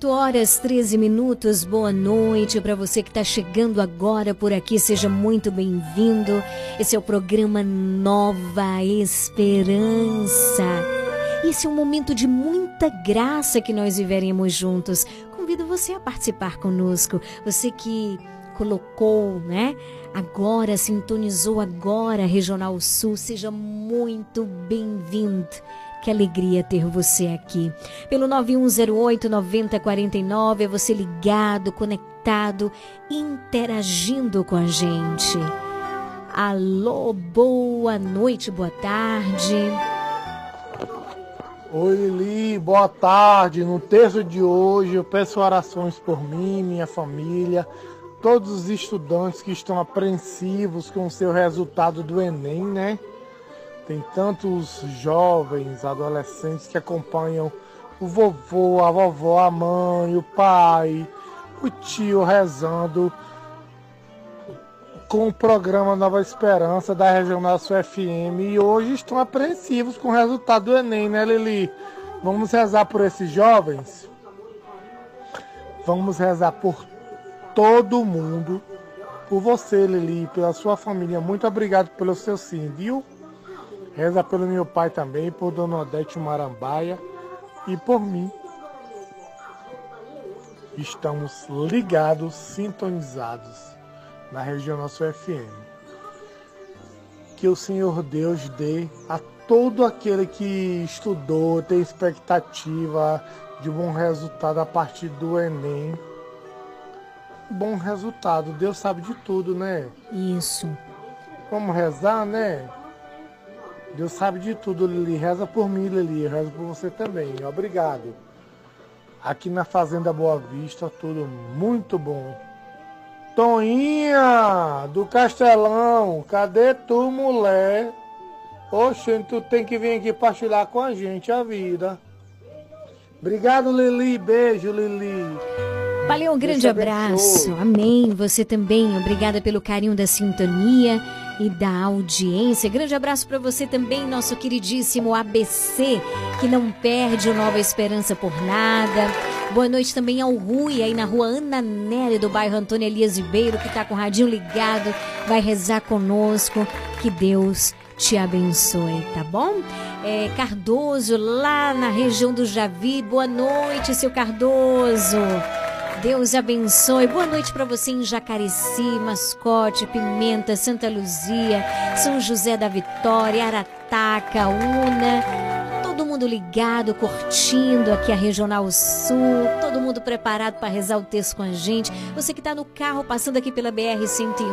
8 horas 13 minutos, boa noite para você que está chegando agora por aqui, seja muito bem-vindo. Esse é o programa Nova Esperança. Esse é um momento de muita graça que nós viveremos juntos. Convido você a participar conosco, você que colocou, né? Agora, sintonizou agora Regional Sul, seja muito bem-vindo. Que alegria ter você aqui. Pelo 9108 9049, é você ligado, conectado, interagindo com a gente. Alô, boa noite, boa tarde. Oi Lili, boa tarde. No texto de hoje eu peço orações por mim, minha família, todos os estudantes que estão apreensivos com o seu resultado do Enem, né? Tem tantos jovens, adolescentes que acompanham o vovô, a vovó, a mãe, o pai, o tio rezando com o programa Nova Esperança da Regional Sul FM e hoje estão apreensivos com o resultado do Enem, né, Lili? Vamos rezar por esses jovens? Vamos rezar por todo mundo, por você, Lili, pela sua família. Muito obrigado pelo seu sim, viu? Reza pelo meu pai também, por Dona Odete Marambaia e por mim. Estamos ligados, sintonizados na região nosso FM. Que o Senhor Deus dê a todo aquele que estudou, tem expectativa de bom resultado a partir do Enem. Bom resultado, Deus sabe de tudo, né? Isso. Vamos rezar, né? Deus sabe de tudo, Lili. Reza por mim, Lili. Reza por você também. Obrigado. Aqui na Fazenda Boa Vista, tudo muito bom. Toinha, do Castelão, cadê tu, mulher? Oxe, tu tem que vir aqui partilhar com a gente a vida. Obrigado, Lili. Beijo, Lili. Valeu, um grande abraço. Amém. Você também. Obrigada pelo carinho da sintonia e da audiência. Grande abraço para você também, nosso queridíssimo ABC, que não perde o Nova Esperança por nada. Boa noite também ao Rui, aí na rua Ana Nery, do bairro Antônio Elias Ribeiro, que tá com o radinho ligado, vai rezar conosco. Que Deus te abençoe, tá bom? É, Cardoso, lá na região do Javi. Boa noite, seu Cardoso. Deus abençoe. Boa noite para você em Jacareci, Mascote, Pimenta, Santa Luzia, São José da Vitória, Arataca, Una. Todo mundo ligado, curtindo aqui a Regional Sul. Todo mundo preparado para rezar o texto com a gente. Você que está no carro passando aqui pela BR 101,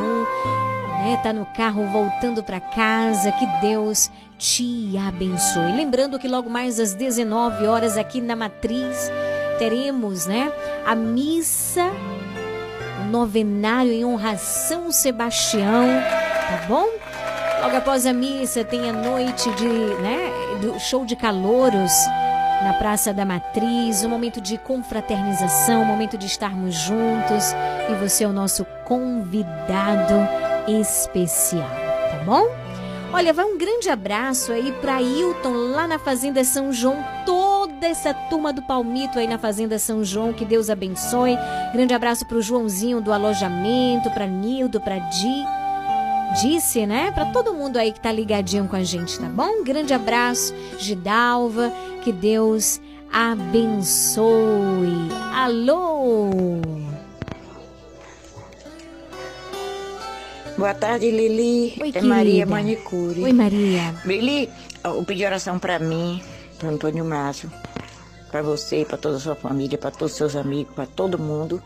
né? Tá no carro voltando para casa. Que Deus te abençoe. Lembrando que logo mais às 19 horas aqui na Matriz teremos, né, a missa novenário em honra a São Sebastião, tá bom? Logo após a missa tem a noite de, né, do show de calouros na Praça da Matriz, um momento de confraternização, um momento de estarmos juntos e você é o nosso convidado especial, tá bom? Olha, vai um grande abraço aí para Hilton lá na Fazenda São João, toda essa turma do Palmito aí na Fazenda São João, que Deus abençoe. Grande abraço pro Joãozinho do alojamento, pra Nildo, pra Di, disse, né? Pra todo mundo aí que tá ligadinho com a gente, tá bom? Grande abraço, Gidalva, que Deus abençoe. Alô! Boa tarde, Lili. Oi, é querida. Maria Manicure. Oi, Maria. Lili, eu pedi oração pra mim, pro Antônio Márcio, pra você, pra toda a sua família, pra todos os seus amigos, pra todo mundo.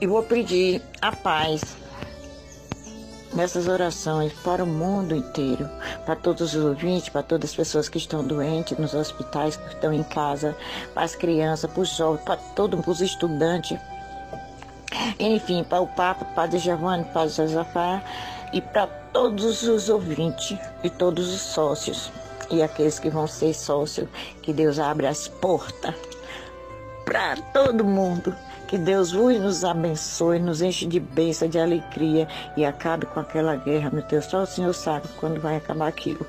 E vou pedir a paz nessas orações para o mundo inteiro, para todos os ouvintes, para todas as pessoas que estão doentes nos hospitais, que estão em casa, para as crianças, para os jovens, para todos os estudantes. Enfim, para o Papa, Padre Giovanni, Padre Josafá e para todos os ouvintes e todos os sócios e aqueles que vão ser sócios, que Deus abra as portas para todo mundo. Que Deus nos abençoe, nos enche de bênção, de alegria e acabe com aquela guerra, meu Deus. Só o Senhor sabe quando vai acabar aquilo.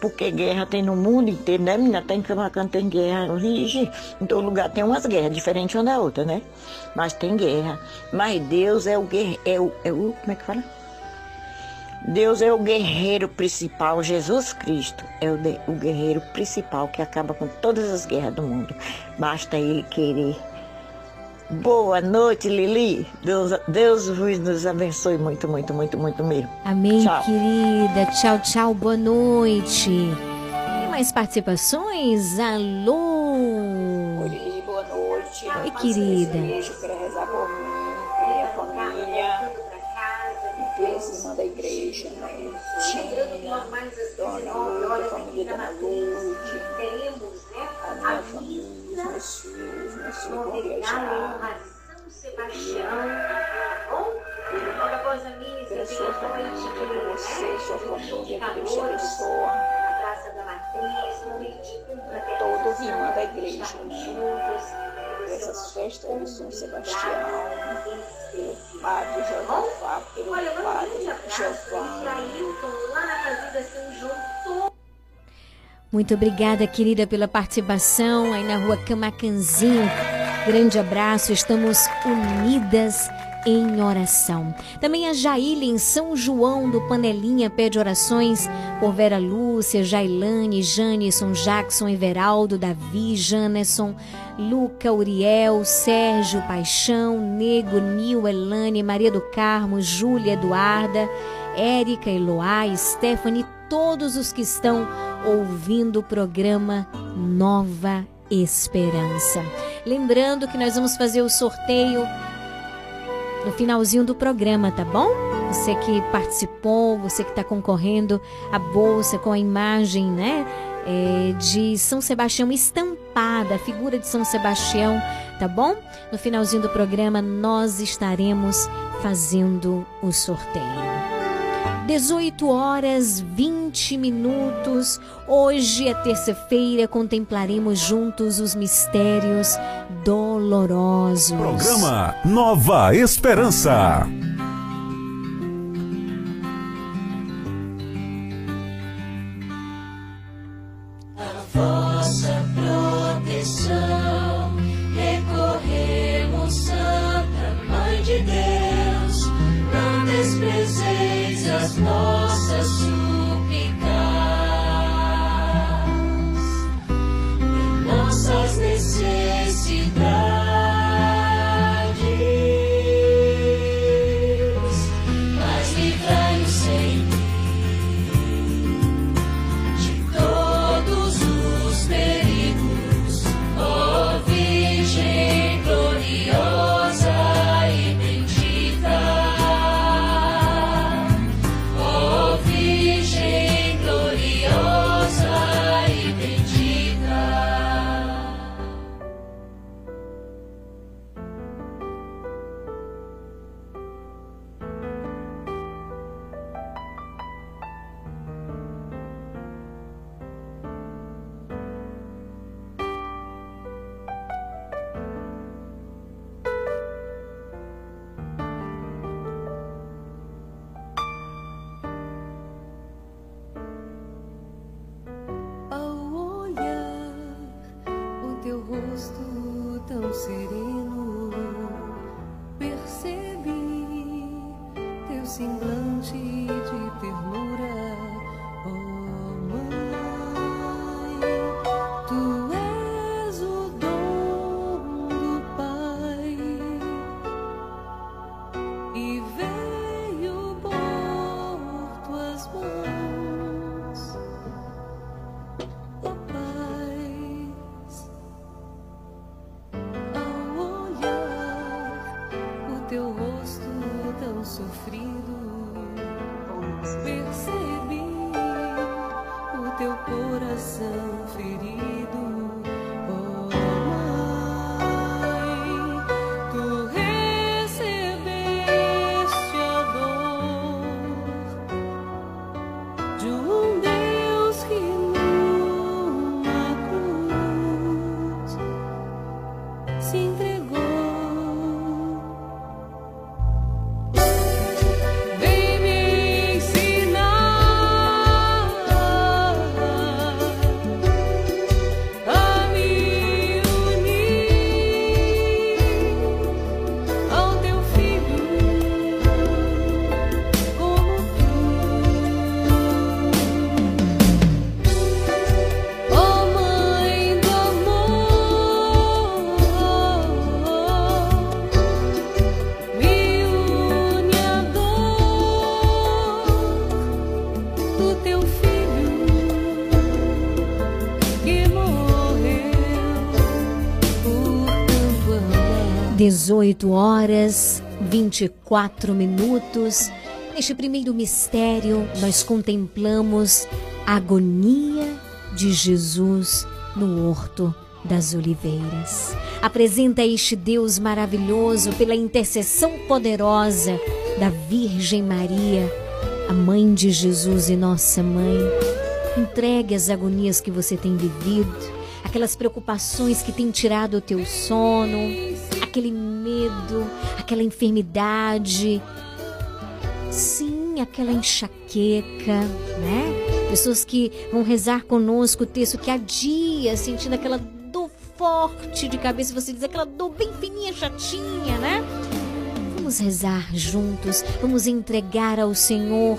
Porque guerra tem no mundo inteiro, né, menina? Tem que quando tem guerra. Vige, em todo lugar tem umas guerras, diferentes uma da outra, né? Mas tem guerra. Mas Deus é o guerreiro. É o, é o. Como é que fala? Deus é o guerreiro principal, Jesus Cristo é o, de- o guerreiro principal que acaba com todas as guerras do mundo. Basta ele querer. Boa noite, Lili. Deus, Deus vos nos abençoe muito, muito, muito, muito mesmo. Amém, Tchau. querida. Tchau, tchau, boa noite. Tem mais participações? Alô? Oi, boa noite. Oi, querida. Eu quero rezar por Dona, a família Dona Lourdes, a minha família, os meus filhos, meus filhos vão viajar. Pela sua família, por você, sua família, que Deus te abençoe. Todos. os irmãos da igreja, né? Essas festas de São Sebastião, pelo Padre Josafá, pelo Padre Giovanni. Muito obrigada, querida, pela participação aí na rua Camacanzinho. Grande abraço, estamos unidas em oração. Também a Jaile em São João do Panelinha pede orações por Vera Lúcia, Jailane, Janisson, Jackson, Everaldo, Davi, Janesson, Luca, Uriel, Sérgio, Paixão, Nego, Nil, Elane, Maria do Carmo, Júlia, Eduarda, Érica, Eloá, Stephanie, todos os que estão ouvindo o programa Nova Esperança. Lembrando que nós vamos fazer o sorteio no finalzinho do programa, tá bom? Você que participou, você que está concorrendo à bolsa com a imagem, né? é, de São Sebastião estampada, a figura de São Sebastião, tá bom? No finalzinho do programa nós estaremos fazendo o sorteio. 18 horas 20 minutos. Hoje é terça-feira, contemplaremos juntos os mistérios dolorosos. Programa Nova Esperança. vossa proteção. Recorremos, Santa Mãe de Deus, Christmas. 18 horas 24 minutos. Neste primeiro mistério, nós contemplamos a agonia de Jesus no Horto das Oliveiras. Apresenta este Deus maravilhoso pela intercessão poderosa da Virgem Maria, a mãe de Jesus e nossa mãe. Entregue as agonias que você tem vivido, aquelas preocupações que têm tirado o teu sono, aquele medo, aquela enfermidade, sim, aquela enxaqueca, né? Pessoas que vão rezar conosco o texto que há dias sentindo aquela dor forte de cabeça, você diz aquela dor bem fininha, chatinha, né? Vamos rezar juntos, vamos entregar ao Senhor,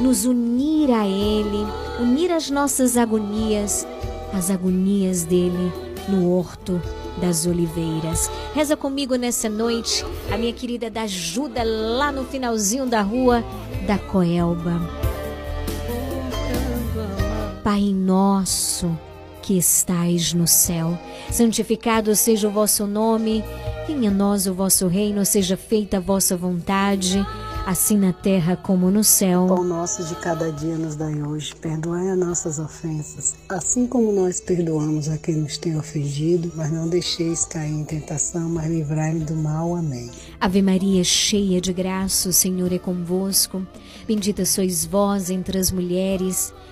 nos unir a Ele, unir as nossas agonias, as agonias dele no horto das oliveiras. Reza comigo nessa noite, a minha querida da ajuda lá no finalzinho da rua da Coelba. Pai nosso que estais no céu, santificado seja o vosso nome, venha a nós o vosso reino, seja feita a vossa vontade, assim na terra como no céu. Pão nosso de cada dia nos dai hoje. Perdoai as nossas ofensas, assim como nós perdoamos a quem nos tem ofendido, mas não deixeis cair em tentação, mas livrai-me do mal. Amém. Ave Maria, cheia de graça, o Senhor é convosco. Bendita sois vós entre as mulheres,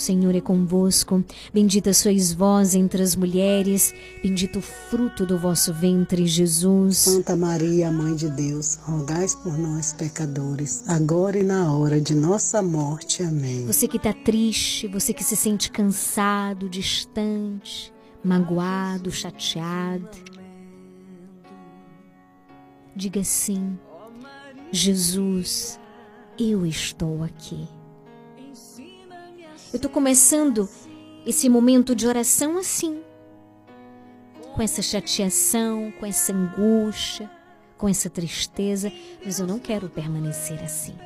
Senhor é convosco. Bendita sois vós entre as mulheres, bendito o fruto do vosso ventre, Jesus. Santa Maria, Mãe de Deus, rogai por nós, pecadores, agora e na hora de nossa morte. Amém. Você que está triste, você que se sente cansado, distante, magoado, chateado. Diga sim, Jesus, eu estou aqui. Eu estou começando esse momento de oração assim, com essa chateação, com essa angústia, com essa tristeza, mas eu não quero permanecer assim.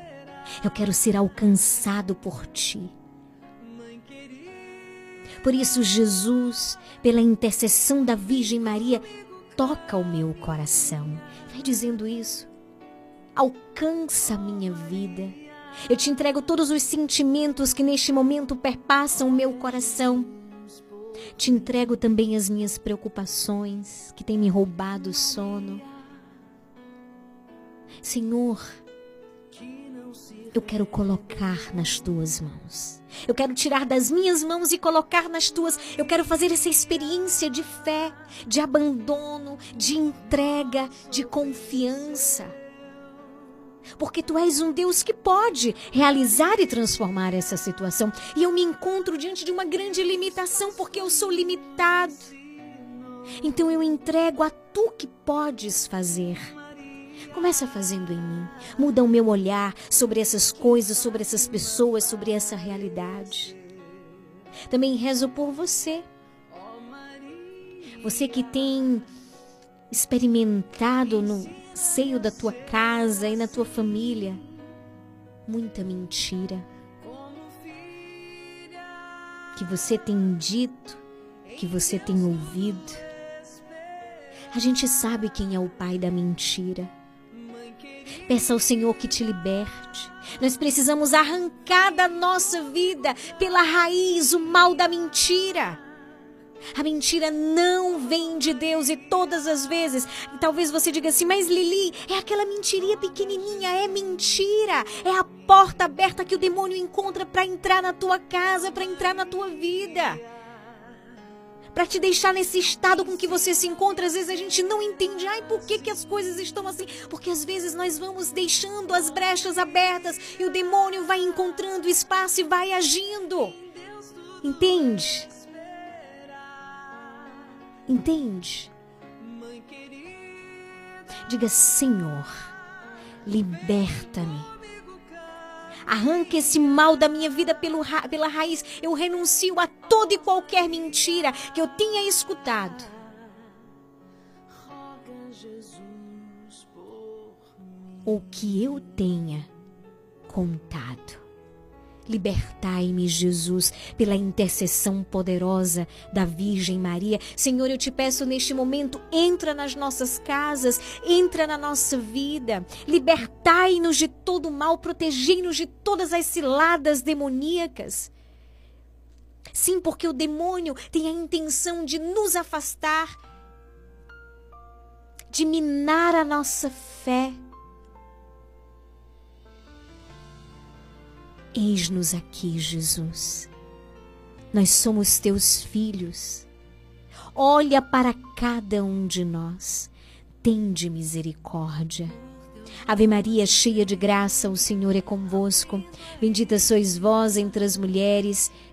Eu quero ser alcançado por ti. Por isso, Jesus, pela intercessão da Virgem Maria, toca o meu coração. Vai dizendo isso. Alcança a minha vida. Eu te entrego todos os sentimentos que neste momento perpassam o meu coração. Te entrego também as minhas preocupações que têm me roubado o sono. Senhor, eu quero colocar nas tuas mãos. Eu quero tirar das minhas mãos e colocar nas tuas. Eu quero fazer essa experiência de fé, de abandono, de entrega, de confiança. Porque tu és um Deus que pode realizar e transformar essa situação. E eu me encontro diante de uma grande limitação, porque eu sou limitado. Então eu entrego a tu que podes fazer. Começa fazendo em mim. Muda o meu olhar sobre essas coisas, sobre essas pessoas, sobre essa realidade. Também rezo por você. Você que tem experimentado no seio da tua casa e na tua família muita mentira. Que você tem dito, que você tem ouvido. A gente sabe quem é o pai da mentira. Peça ao Senhor que te liberte. Nós precisamos arrancar da nossa vida, pela raiz, o mal da mentira. A mentira não vem de Deus e todas as vezes, talvez você diga assim, mas Lili, é aquela mentirinha pequenininha, é mentira, é a porta aberta que o demônio encontra para entrar na tua casa, para entrar na tua vida. Para te deixar nesse estado com que você se encontra, às vezes a gente não entende, ai, por que, que as coisas estão assim? Porque às vezes nós vamos deixando as brechas abertas e o demônio vai encontrando espaço e vai agindo. Entende? Entende? Diga, Senhor, liberta-me. Arranque esse mal da minha vida pelo pela raiz. Eu renuncio a toda e qualquer mentira que eu tenha escutado. Ou que eu tenha contado. Libertai-me, Jesus, pela intercessão poderosa da Virgem Maria. Senhor, eu te peço neste momento, entra nas nossas casas, entra na nossa vida. Libertai-nos de todo mal, protegei-nos de todas as ciladas demoníacas. Sim, porque o demônio tem a intenção de nos afastar, de minar a nossa fé Eis-nos aqui, Jesus. Nós somos teus filhos. Olha para cada um de nós. Tende misericórdia. Ave Maria, cheia de graça, o Senhor é convosco. Bendita sois vós entre as mulheres,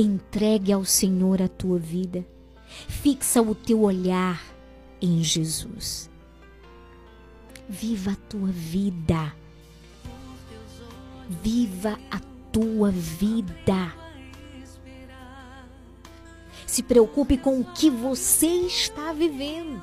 Entregue ao Senhor a tua vida. Fixa o teu olhar em Jesus. Viva a tua vida. Viva a tua vida. Se preocupe com o que você está vivendo.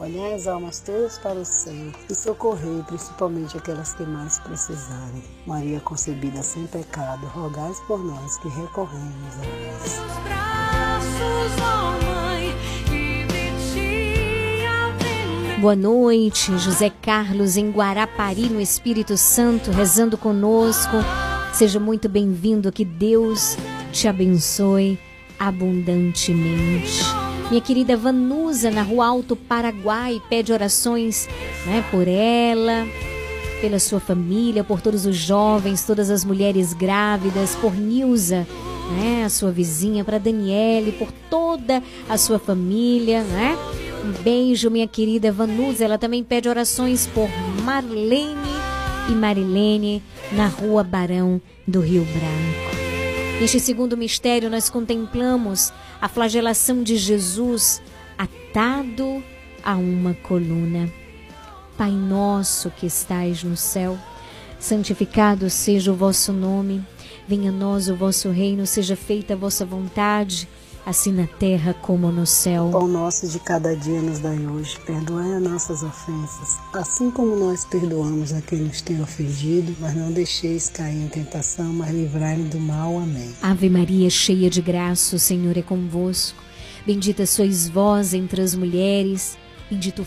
Olhai as almas todas para o céu e socorrei principalmente aquelas que mais precisarem. Maria concebida sem pecado, rogais por nós que recorremos a vós. Boa noite, José Carlos em Guarapari, no Espírito Santo, rezando conosco. Seja muito bem-vindo, que Deus te abençoe abundantemente. Minha querida Vanusa, na Rua Alto Paraguai, pede orações né, por ela, pela sua família, por todos os jovens, todas as mulheres grávidas, por Nilza, né, a sua vizinha, para Daniele, por toda a sua família, né? Um beijo, minha querida Vanusa. Ela também pede orações por Marlene e Marilene, na Rua Barão do Rio Branco. Neste segundo mistério, nós contemplamos a flagelação de Jesus atado a uma coluna. Pai nosso que estais no céu, santificado seja o vosso nome, venha a nós o vosso reino, seja feita a vossa vontade, assim na terra como no céu. O pão nosso de cada dia nos dai hoje, perdoai as nossas ofensas, assim como nós perdoamos a quem nos tem ofendido, mas não deixeis cair em tentação, mas livrai-me do mal. Amém. Ave Maria, cheia de graça, o Senhor é convosco. Bendita sois vós entre as mulheres, bendito o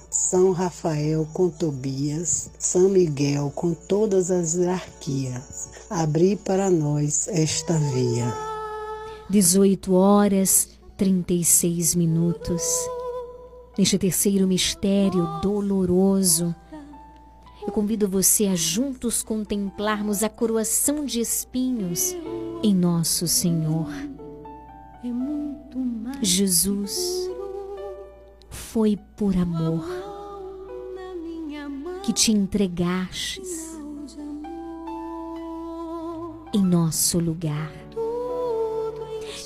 São Rafael com Tobias, São Miguel com todas as hierarquias, abri para nós esta via. 18 horas 36 minutos. Neste terceiro mistério doloroso, eu convido você a juntos contemplarmos a coroação de espinhos em nosso Senhor. Jesus foi por amor que te entregastes em nosso lugar.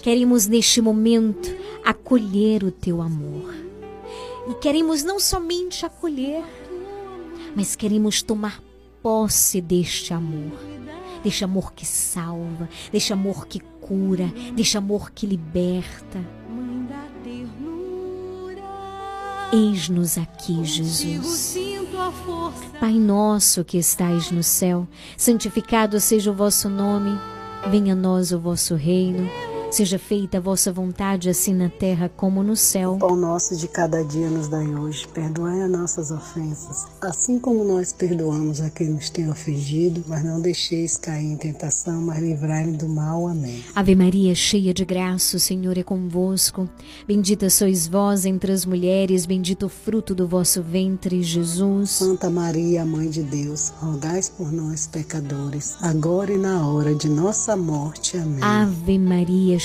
Queremos neste momento acolher o teu amor. E queremos não somente acolher, mas queremos tomar posse deste amor. Deste amor que salva, deste amor que cura, deste amor que liberta. Eis-nos aqui, Jesus. Pai nosso que estais no céu, santificado seja o vosso nome. Venha a nós o vosso reino. Seja feita a vossa vontade, assim na terra como no céu. O pão nosso de cada dia nos dai hoje. Perdoai as nossas ofensas, assim como nós perdoamos a quem nos tem ofendido. Mas não deixeis cair em tentação, mas livrai-me do mal. Amém. Ave Maria, cheia de graça, o Senhor é convosco. Bendita sois vós entre as mulheres, bendito o fruto do vosso ventre, Jesus. Santa Maria, Mãe de Deus, rogai por nós, pecadores, agora e na hora de nossa morte. Amém. Ave Maria,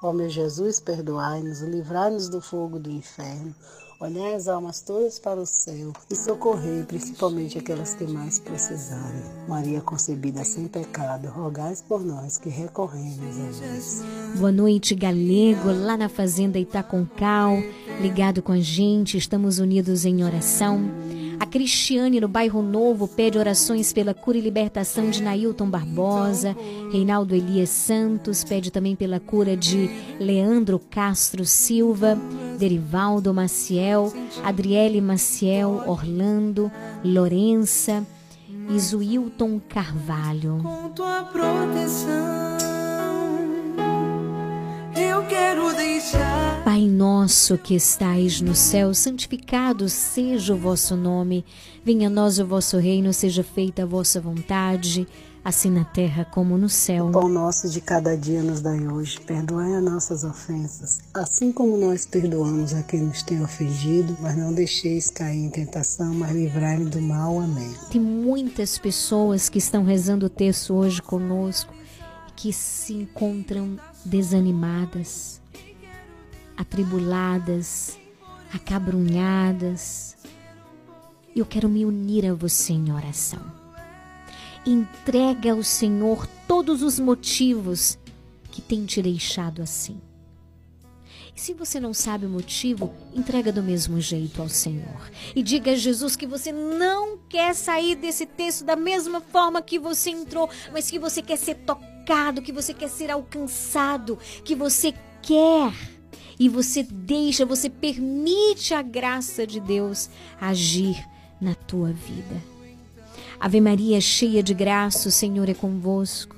Ó meu Jesus, perdoai-nos, livrai-nos do fogo do inferno, olhai as almas todas para o céu e socorrei principalmente aquelas que mais precisarem. Maria concebida sem pecado, rogai por nós que recorremos a vós. Boa noite, galego, lá na fazenda Itaconcal, ligado com a gente, estamos unidos em oração. A Cristiane, no bairro Novo, pede orações pela cura e libertação de Nailton Barbosa. Reinaldo Elias Santos pede também pela cura de Leandro Castro Silva, Derivaldo Maciel, Adriele Maciel, Orlando, Lorença e Zuilton Carvalho. Com tua proteção, eu quero deixar. Pai nosso que estais no céu, santificado seja o vosso nome. Venha a nós o vosso reino, seja feita a vossa vontade, assim na terra como no céu. O pão nosso de cada dia nos dai hoje. Perdoai as nossas ofensas, assim como nós perdoamos a quem nos tem ofendido, mas não deixeis cair em tentação, mas livrai-me do mal. Amém. Tem muitas pessoas que estão rezando o texto hoje conosco e que se encontram desanimadas, atribuladas, acabrunhadas. Eu quero me unir a você em oração. Entrega ao Senhor todos os motivos que tem te deixado assim. E se você não sabe o motivo, entrega do mesmo jeito ao Senhor. E diga a Jesus que você não quer sair desse texto da mesma forma que você entrou, mas que você quer ser tocado, que você quer ser alcançado, que você quer. E você deixa, você permite a graça de Deus agir na tua vida. Ave Maria, cheia de graça, o Senhor é convosco.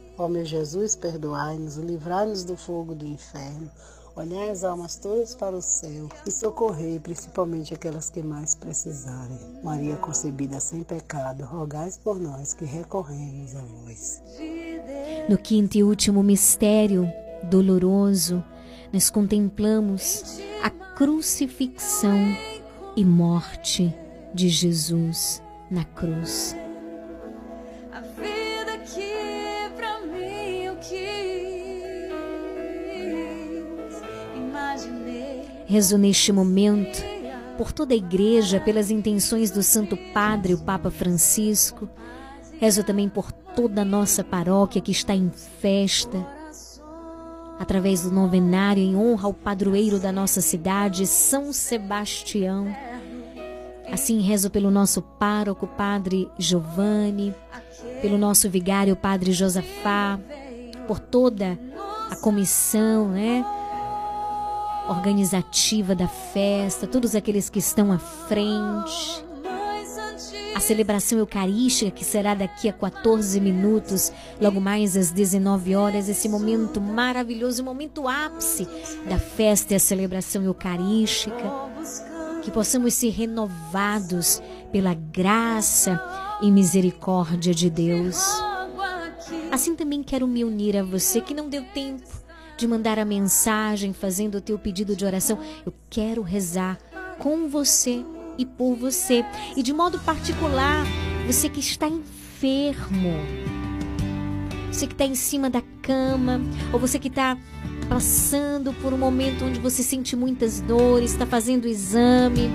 Ó meu Jesus, perdoai-nos, livrai-nos do fogo do inferno, olhai as almas todas para o céu e socorrei principalmente aquelas que mais precisarem. Maria concebida sem pecado, rogais por nós que recorremos a vós. No quinto e último mistério doloroso, nós contemplamos a crucifixão e morte de Jesus na cruz. Rezo neste momento por toda a igreja, pelas intenções do Santo Padre, o Papa Francisco. Rezo também por toda a nossa paróquia que está em festa, através do novenário em honra ao padroeiro da nossa cidade, São Sebastião. Assim rezo pelo nosso pároco, Padre Giovanni, pelo nosso vigário, Padre Josafá, por toda a comissão, né? Organizativa da festa, todos aqueles que estão à frente. A celebração eucarística que será daqui a 14 minutos, logo mais às 19 horas, esse momento maravilhoso, o momento ápice da festa e a celebração eucarística. Que possamos ser renovados pela graça e misericórdia de Deus. Assim também quero me unir a você que não deu tempo de mandar a mensagem fazendo o teu pedido de oração. Eu quero rezar com você e por você. E de modo particular, você que está enfermo, você que está em cima da cama, ou você que está passando por um momento onde você sente muitas dores, está fazendo exame,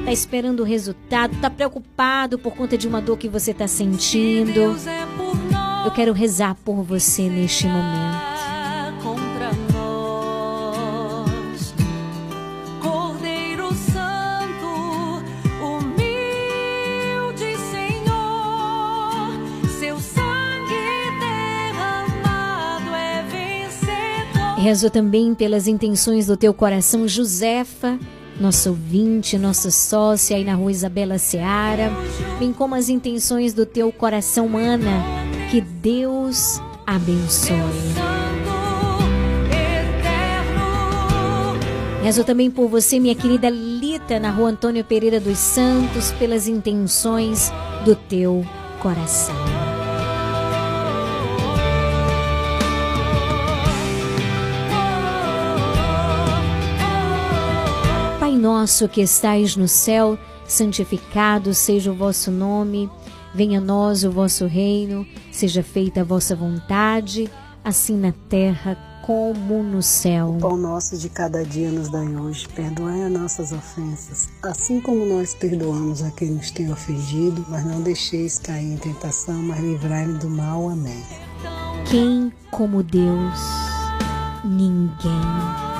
está esperando o resultado, está preocupado por conta de uma dor que você está sentindo. Eu quero rezar por você neste momento. Rezo também pelas intenções do teu coração, Josefa, nossa ouvinte, nossa sócia aí na rua Isabela Seara, bem como as intenções do teu coração, Ana. Que Deus abençoe. Rezo também por você, minha querida Lita, na rua Antônio Pereira dos Santos, pelas intenções do teu coração. Nosso que estais no céu, santificado seja o vosso nome, venha a nós o vosso reino, seja feita a vossa vontade, assim na terra como no céu. O pão nosso de cada dia nos dai hoje, perdoai as nossas ofensas, assim como nós perdoamos a quem nos tem ofendido, mas não deixeis cair em tentação, mas livrai-me do mal. Amém. Quem como Deus? Ninguém.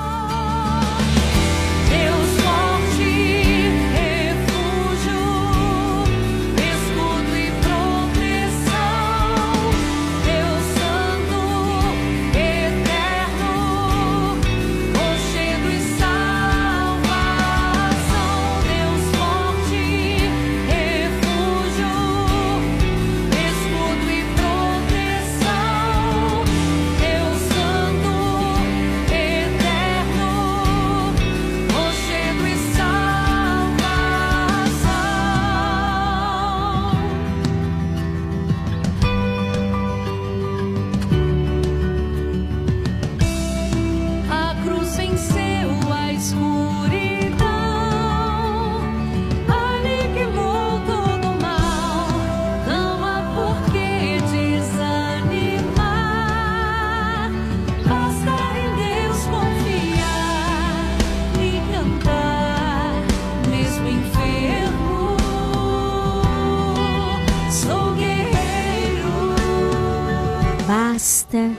Basta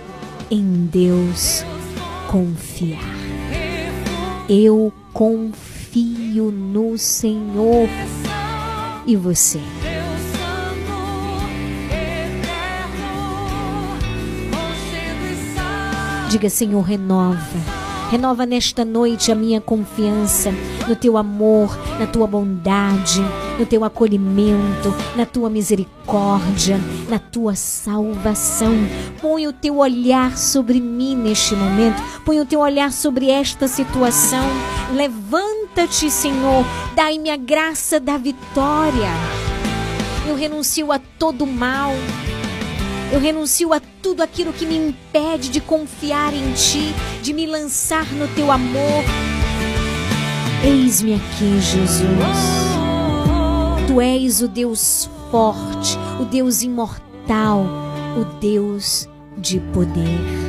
em Deus confiar. Eu confio no Senhor. E você? Diga, Senhor, renova. Renova nesta noite a minha confiança no teu amor, na tua bondade, no teu acolhimento, na tua misericórdia, na tua salvação. Põe o teu olhar sobre mim neste momento, põe o teu olhar sobre esta situação. Levanta-te, Senhor, dai-me a graça da vitória. Eu renuncio a todo mal. Eu renuncio a tudo aquilo que me impede de confiar em Ti, de me lançar no Teu amor. Eis-me aqui, Jesus. Tu és o Deus forte, o Deus imortal, o Deus de poder.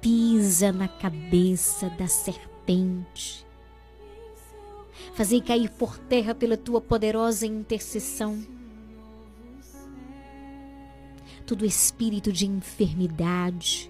Pisa na cabeça da serpente. Fazei cair por terra pela tua poderosa intercessão todo espírito de enfermidade.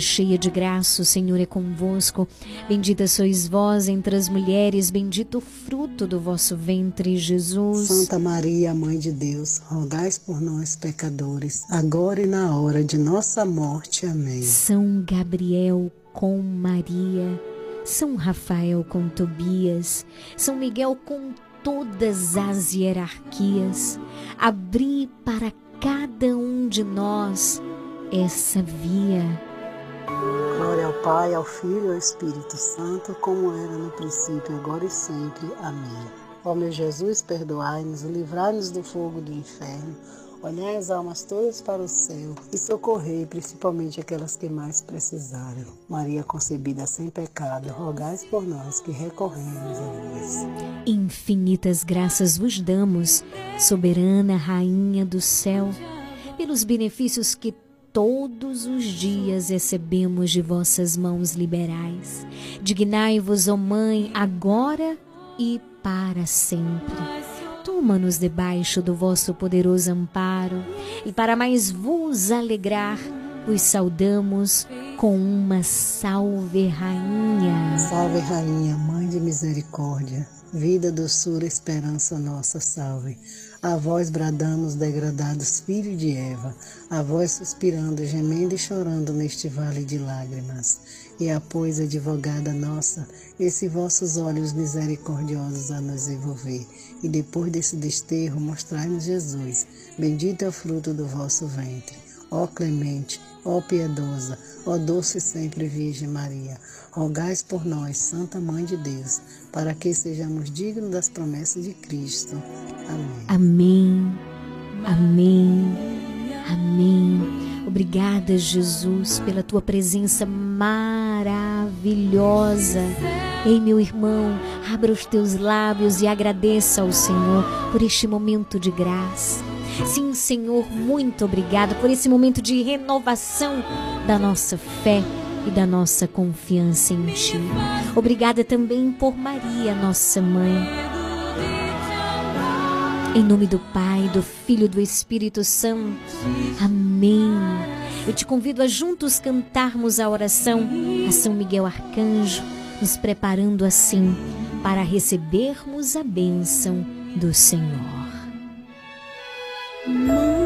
cheia de graça, o Senhor é convosco. Bendita sois vós entre as mulheres, bendito o fruto do vosso ventre, Jesus. Santa Maria, Mãe de Deus, rogais por nós, pecadores, agora e na hora de nossa morte. Amém. São Gabriel com Maria, São Rafael com Tobias, São Miguel com todas as hierarquias, abri para cada um de nós essa via. Glória ao Pai, ao Filho e ao Espírito Santo, como era no princípio, agora e sempre. Amém. Ó meu Jesus, perdoai-nos, livrai-nos do fogo do inferno, olhai as almas todas para o céu e socorrei principalmente aquelas que mais precisaram. Maria concebida sem pecado, rogais por nós que recorremos a vós. Infinitas graças vos damos, soberana Rainha do céu, pelos benefícios que todos os dias recebemos de vossas mãos liberais. Dignai-vos, ó Mãe, agora e para sempre. Toma-nos debaixo do vosso poderoso amparo e para mais vos alegrar, vos saudamos com uma salve, Rainha. Salve, Rainha, Mãe de Misericórdia, vida, doçura, esperança nossa, salve. A vós bradamos, degradados filhos de Eva, a vós suspirando, gemendo e chorando neste vale de lágrimas. E a pois, advogada nossa, esses vossos olhos misericordiosos a nos envolver. E depois desse desterro, mostrai-nos Jesus. Bendito é o fruto do vosso ventre. Ó clemente, ó piedosa, ó doce sempre Virgem Maria, rogais por nós, Santa Mãe de Deus, para que sejamos dignos das promessas de Cristo. Amém. Amém. Amém. Amém. Obrigada, Jesus, pela tua presença maravilhosa. Ei, meu irmão, abra os teus lábios e agradeça ao Senhor por este momento de graça. Sim, Senhor, muito obrigada por esse momento de renovação da nossa fé e da nossa confiança em Ti. Obrigada também por Maria, nossa mãe. Em nome do Pai, do Filho e do Espírito Santo. Amém. Eu te convido a juntos cantarmos a oração a São Miguel Arcanjo, nos preparando assim para recebermos a bênção do Senhor. São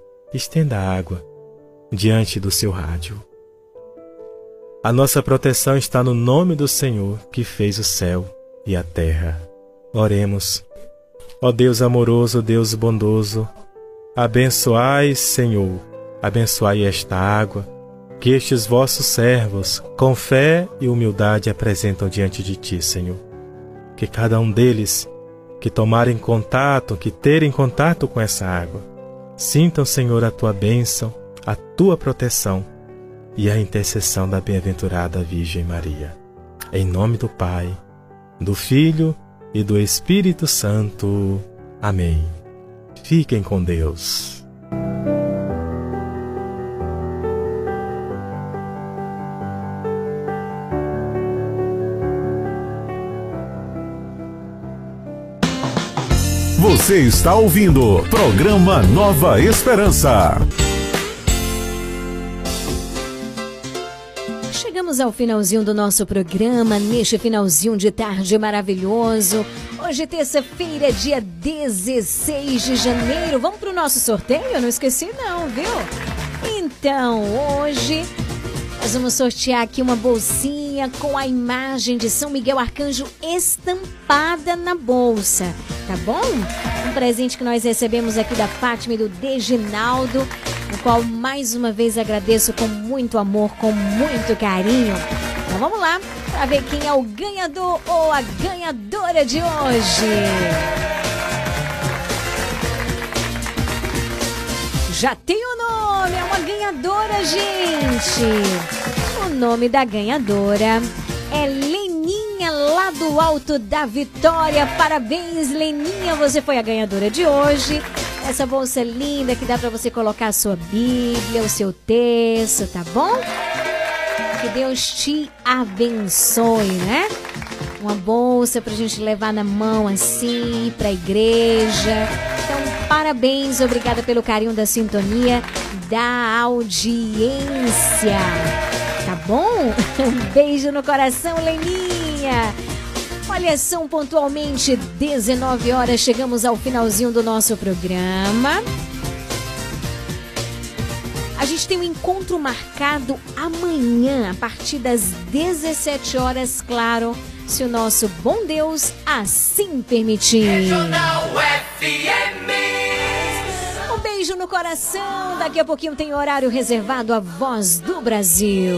Estenda a água diante do seu rádio. A nossa proteção está no nome do Senhor que fez o céu e a terra. Oremos. Ó Deus amoroso, Deus bondoso, abençoai, Senhor, abençoai esta água que estes vossos servos, com fé e humildade, apresentam diante de ti, Senhor. Que cada um deles que tomarem contato, que terem contato com essa água, sintam, Senhor, a tua bênção, a tua proteção e a intercessão da bem-aventurada Virgem Maria. Em nome do Pai, do Filho e do Espírito Santo. Amém. Fiquem com Deus. Você está ouvindo programa Nova Esperança. Chegamos ao finalzinho do nosso programa, neste finalzinho de tarde maravilhoso. Hoje, terça-feira, dia 16 de janeiro. Vamos pro nosso sorteio? Eu não esqueci, não, viu? Então, hoje nós vamos sortear aqui uma bolsinha com a imagem de São Miguel Arcanjo estampada na bolsa, tá bom? Um presente que nós recebemos aqui da Fátima e do Deginaldo, o qual mais uma vez agradeço com muito amor, com muito carinho. Então vamos lá para ver quem é o ganhador ou a ganhadora de hoje. Já tem o nome, é uma ganhadora, gente. O nome da ganhadora é Leninha lá do Alto da Vitória. Parabéns, Leninha, você foi a ganhadora de hoje. Essa bolsa linda que dá para você colocar a sua Bíblia, o seu texto, tá bom? Que Deus te abençoe, né? Uma bolsa pra gente levar na mão assim, pra igreja. Então, parabéns, obrigada pelo carinho da sintonia, da audiência. Bom? Um beijo no coração, Leninha. Olha, são pontualmente 19 horas, chegamos ao finalzinho do nosso programa. A gente tem um encontro marcado amanhã, a partir das 17 horas, claro, se o nosso bom Deus assim permitir. Regional FM. Beijo no coração. Daqui a pouquinho tem horário reservado à Voz do Brasil.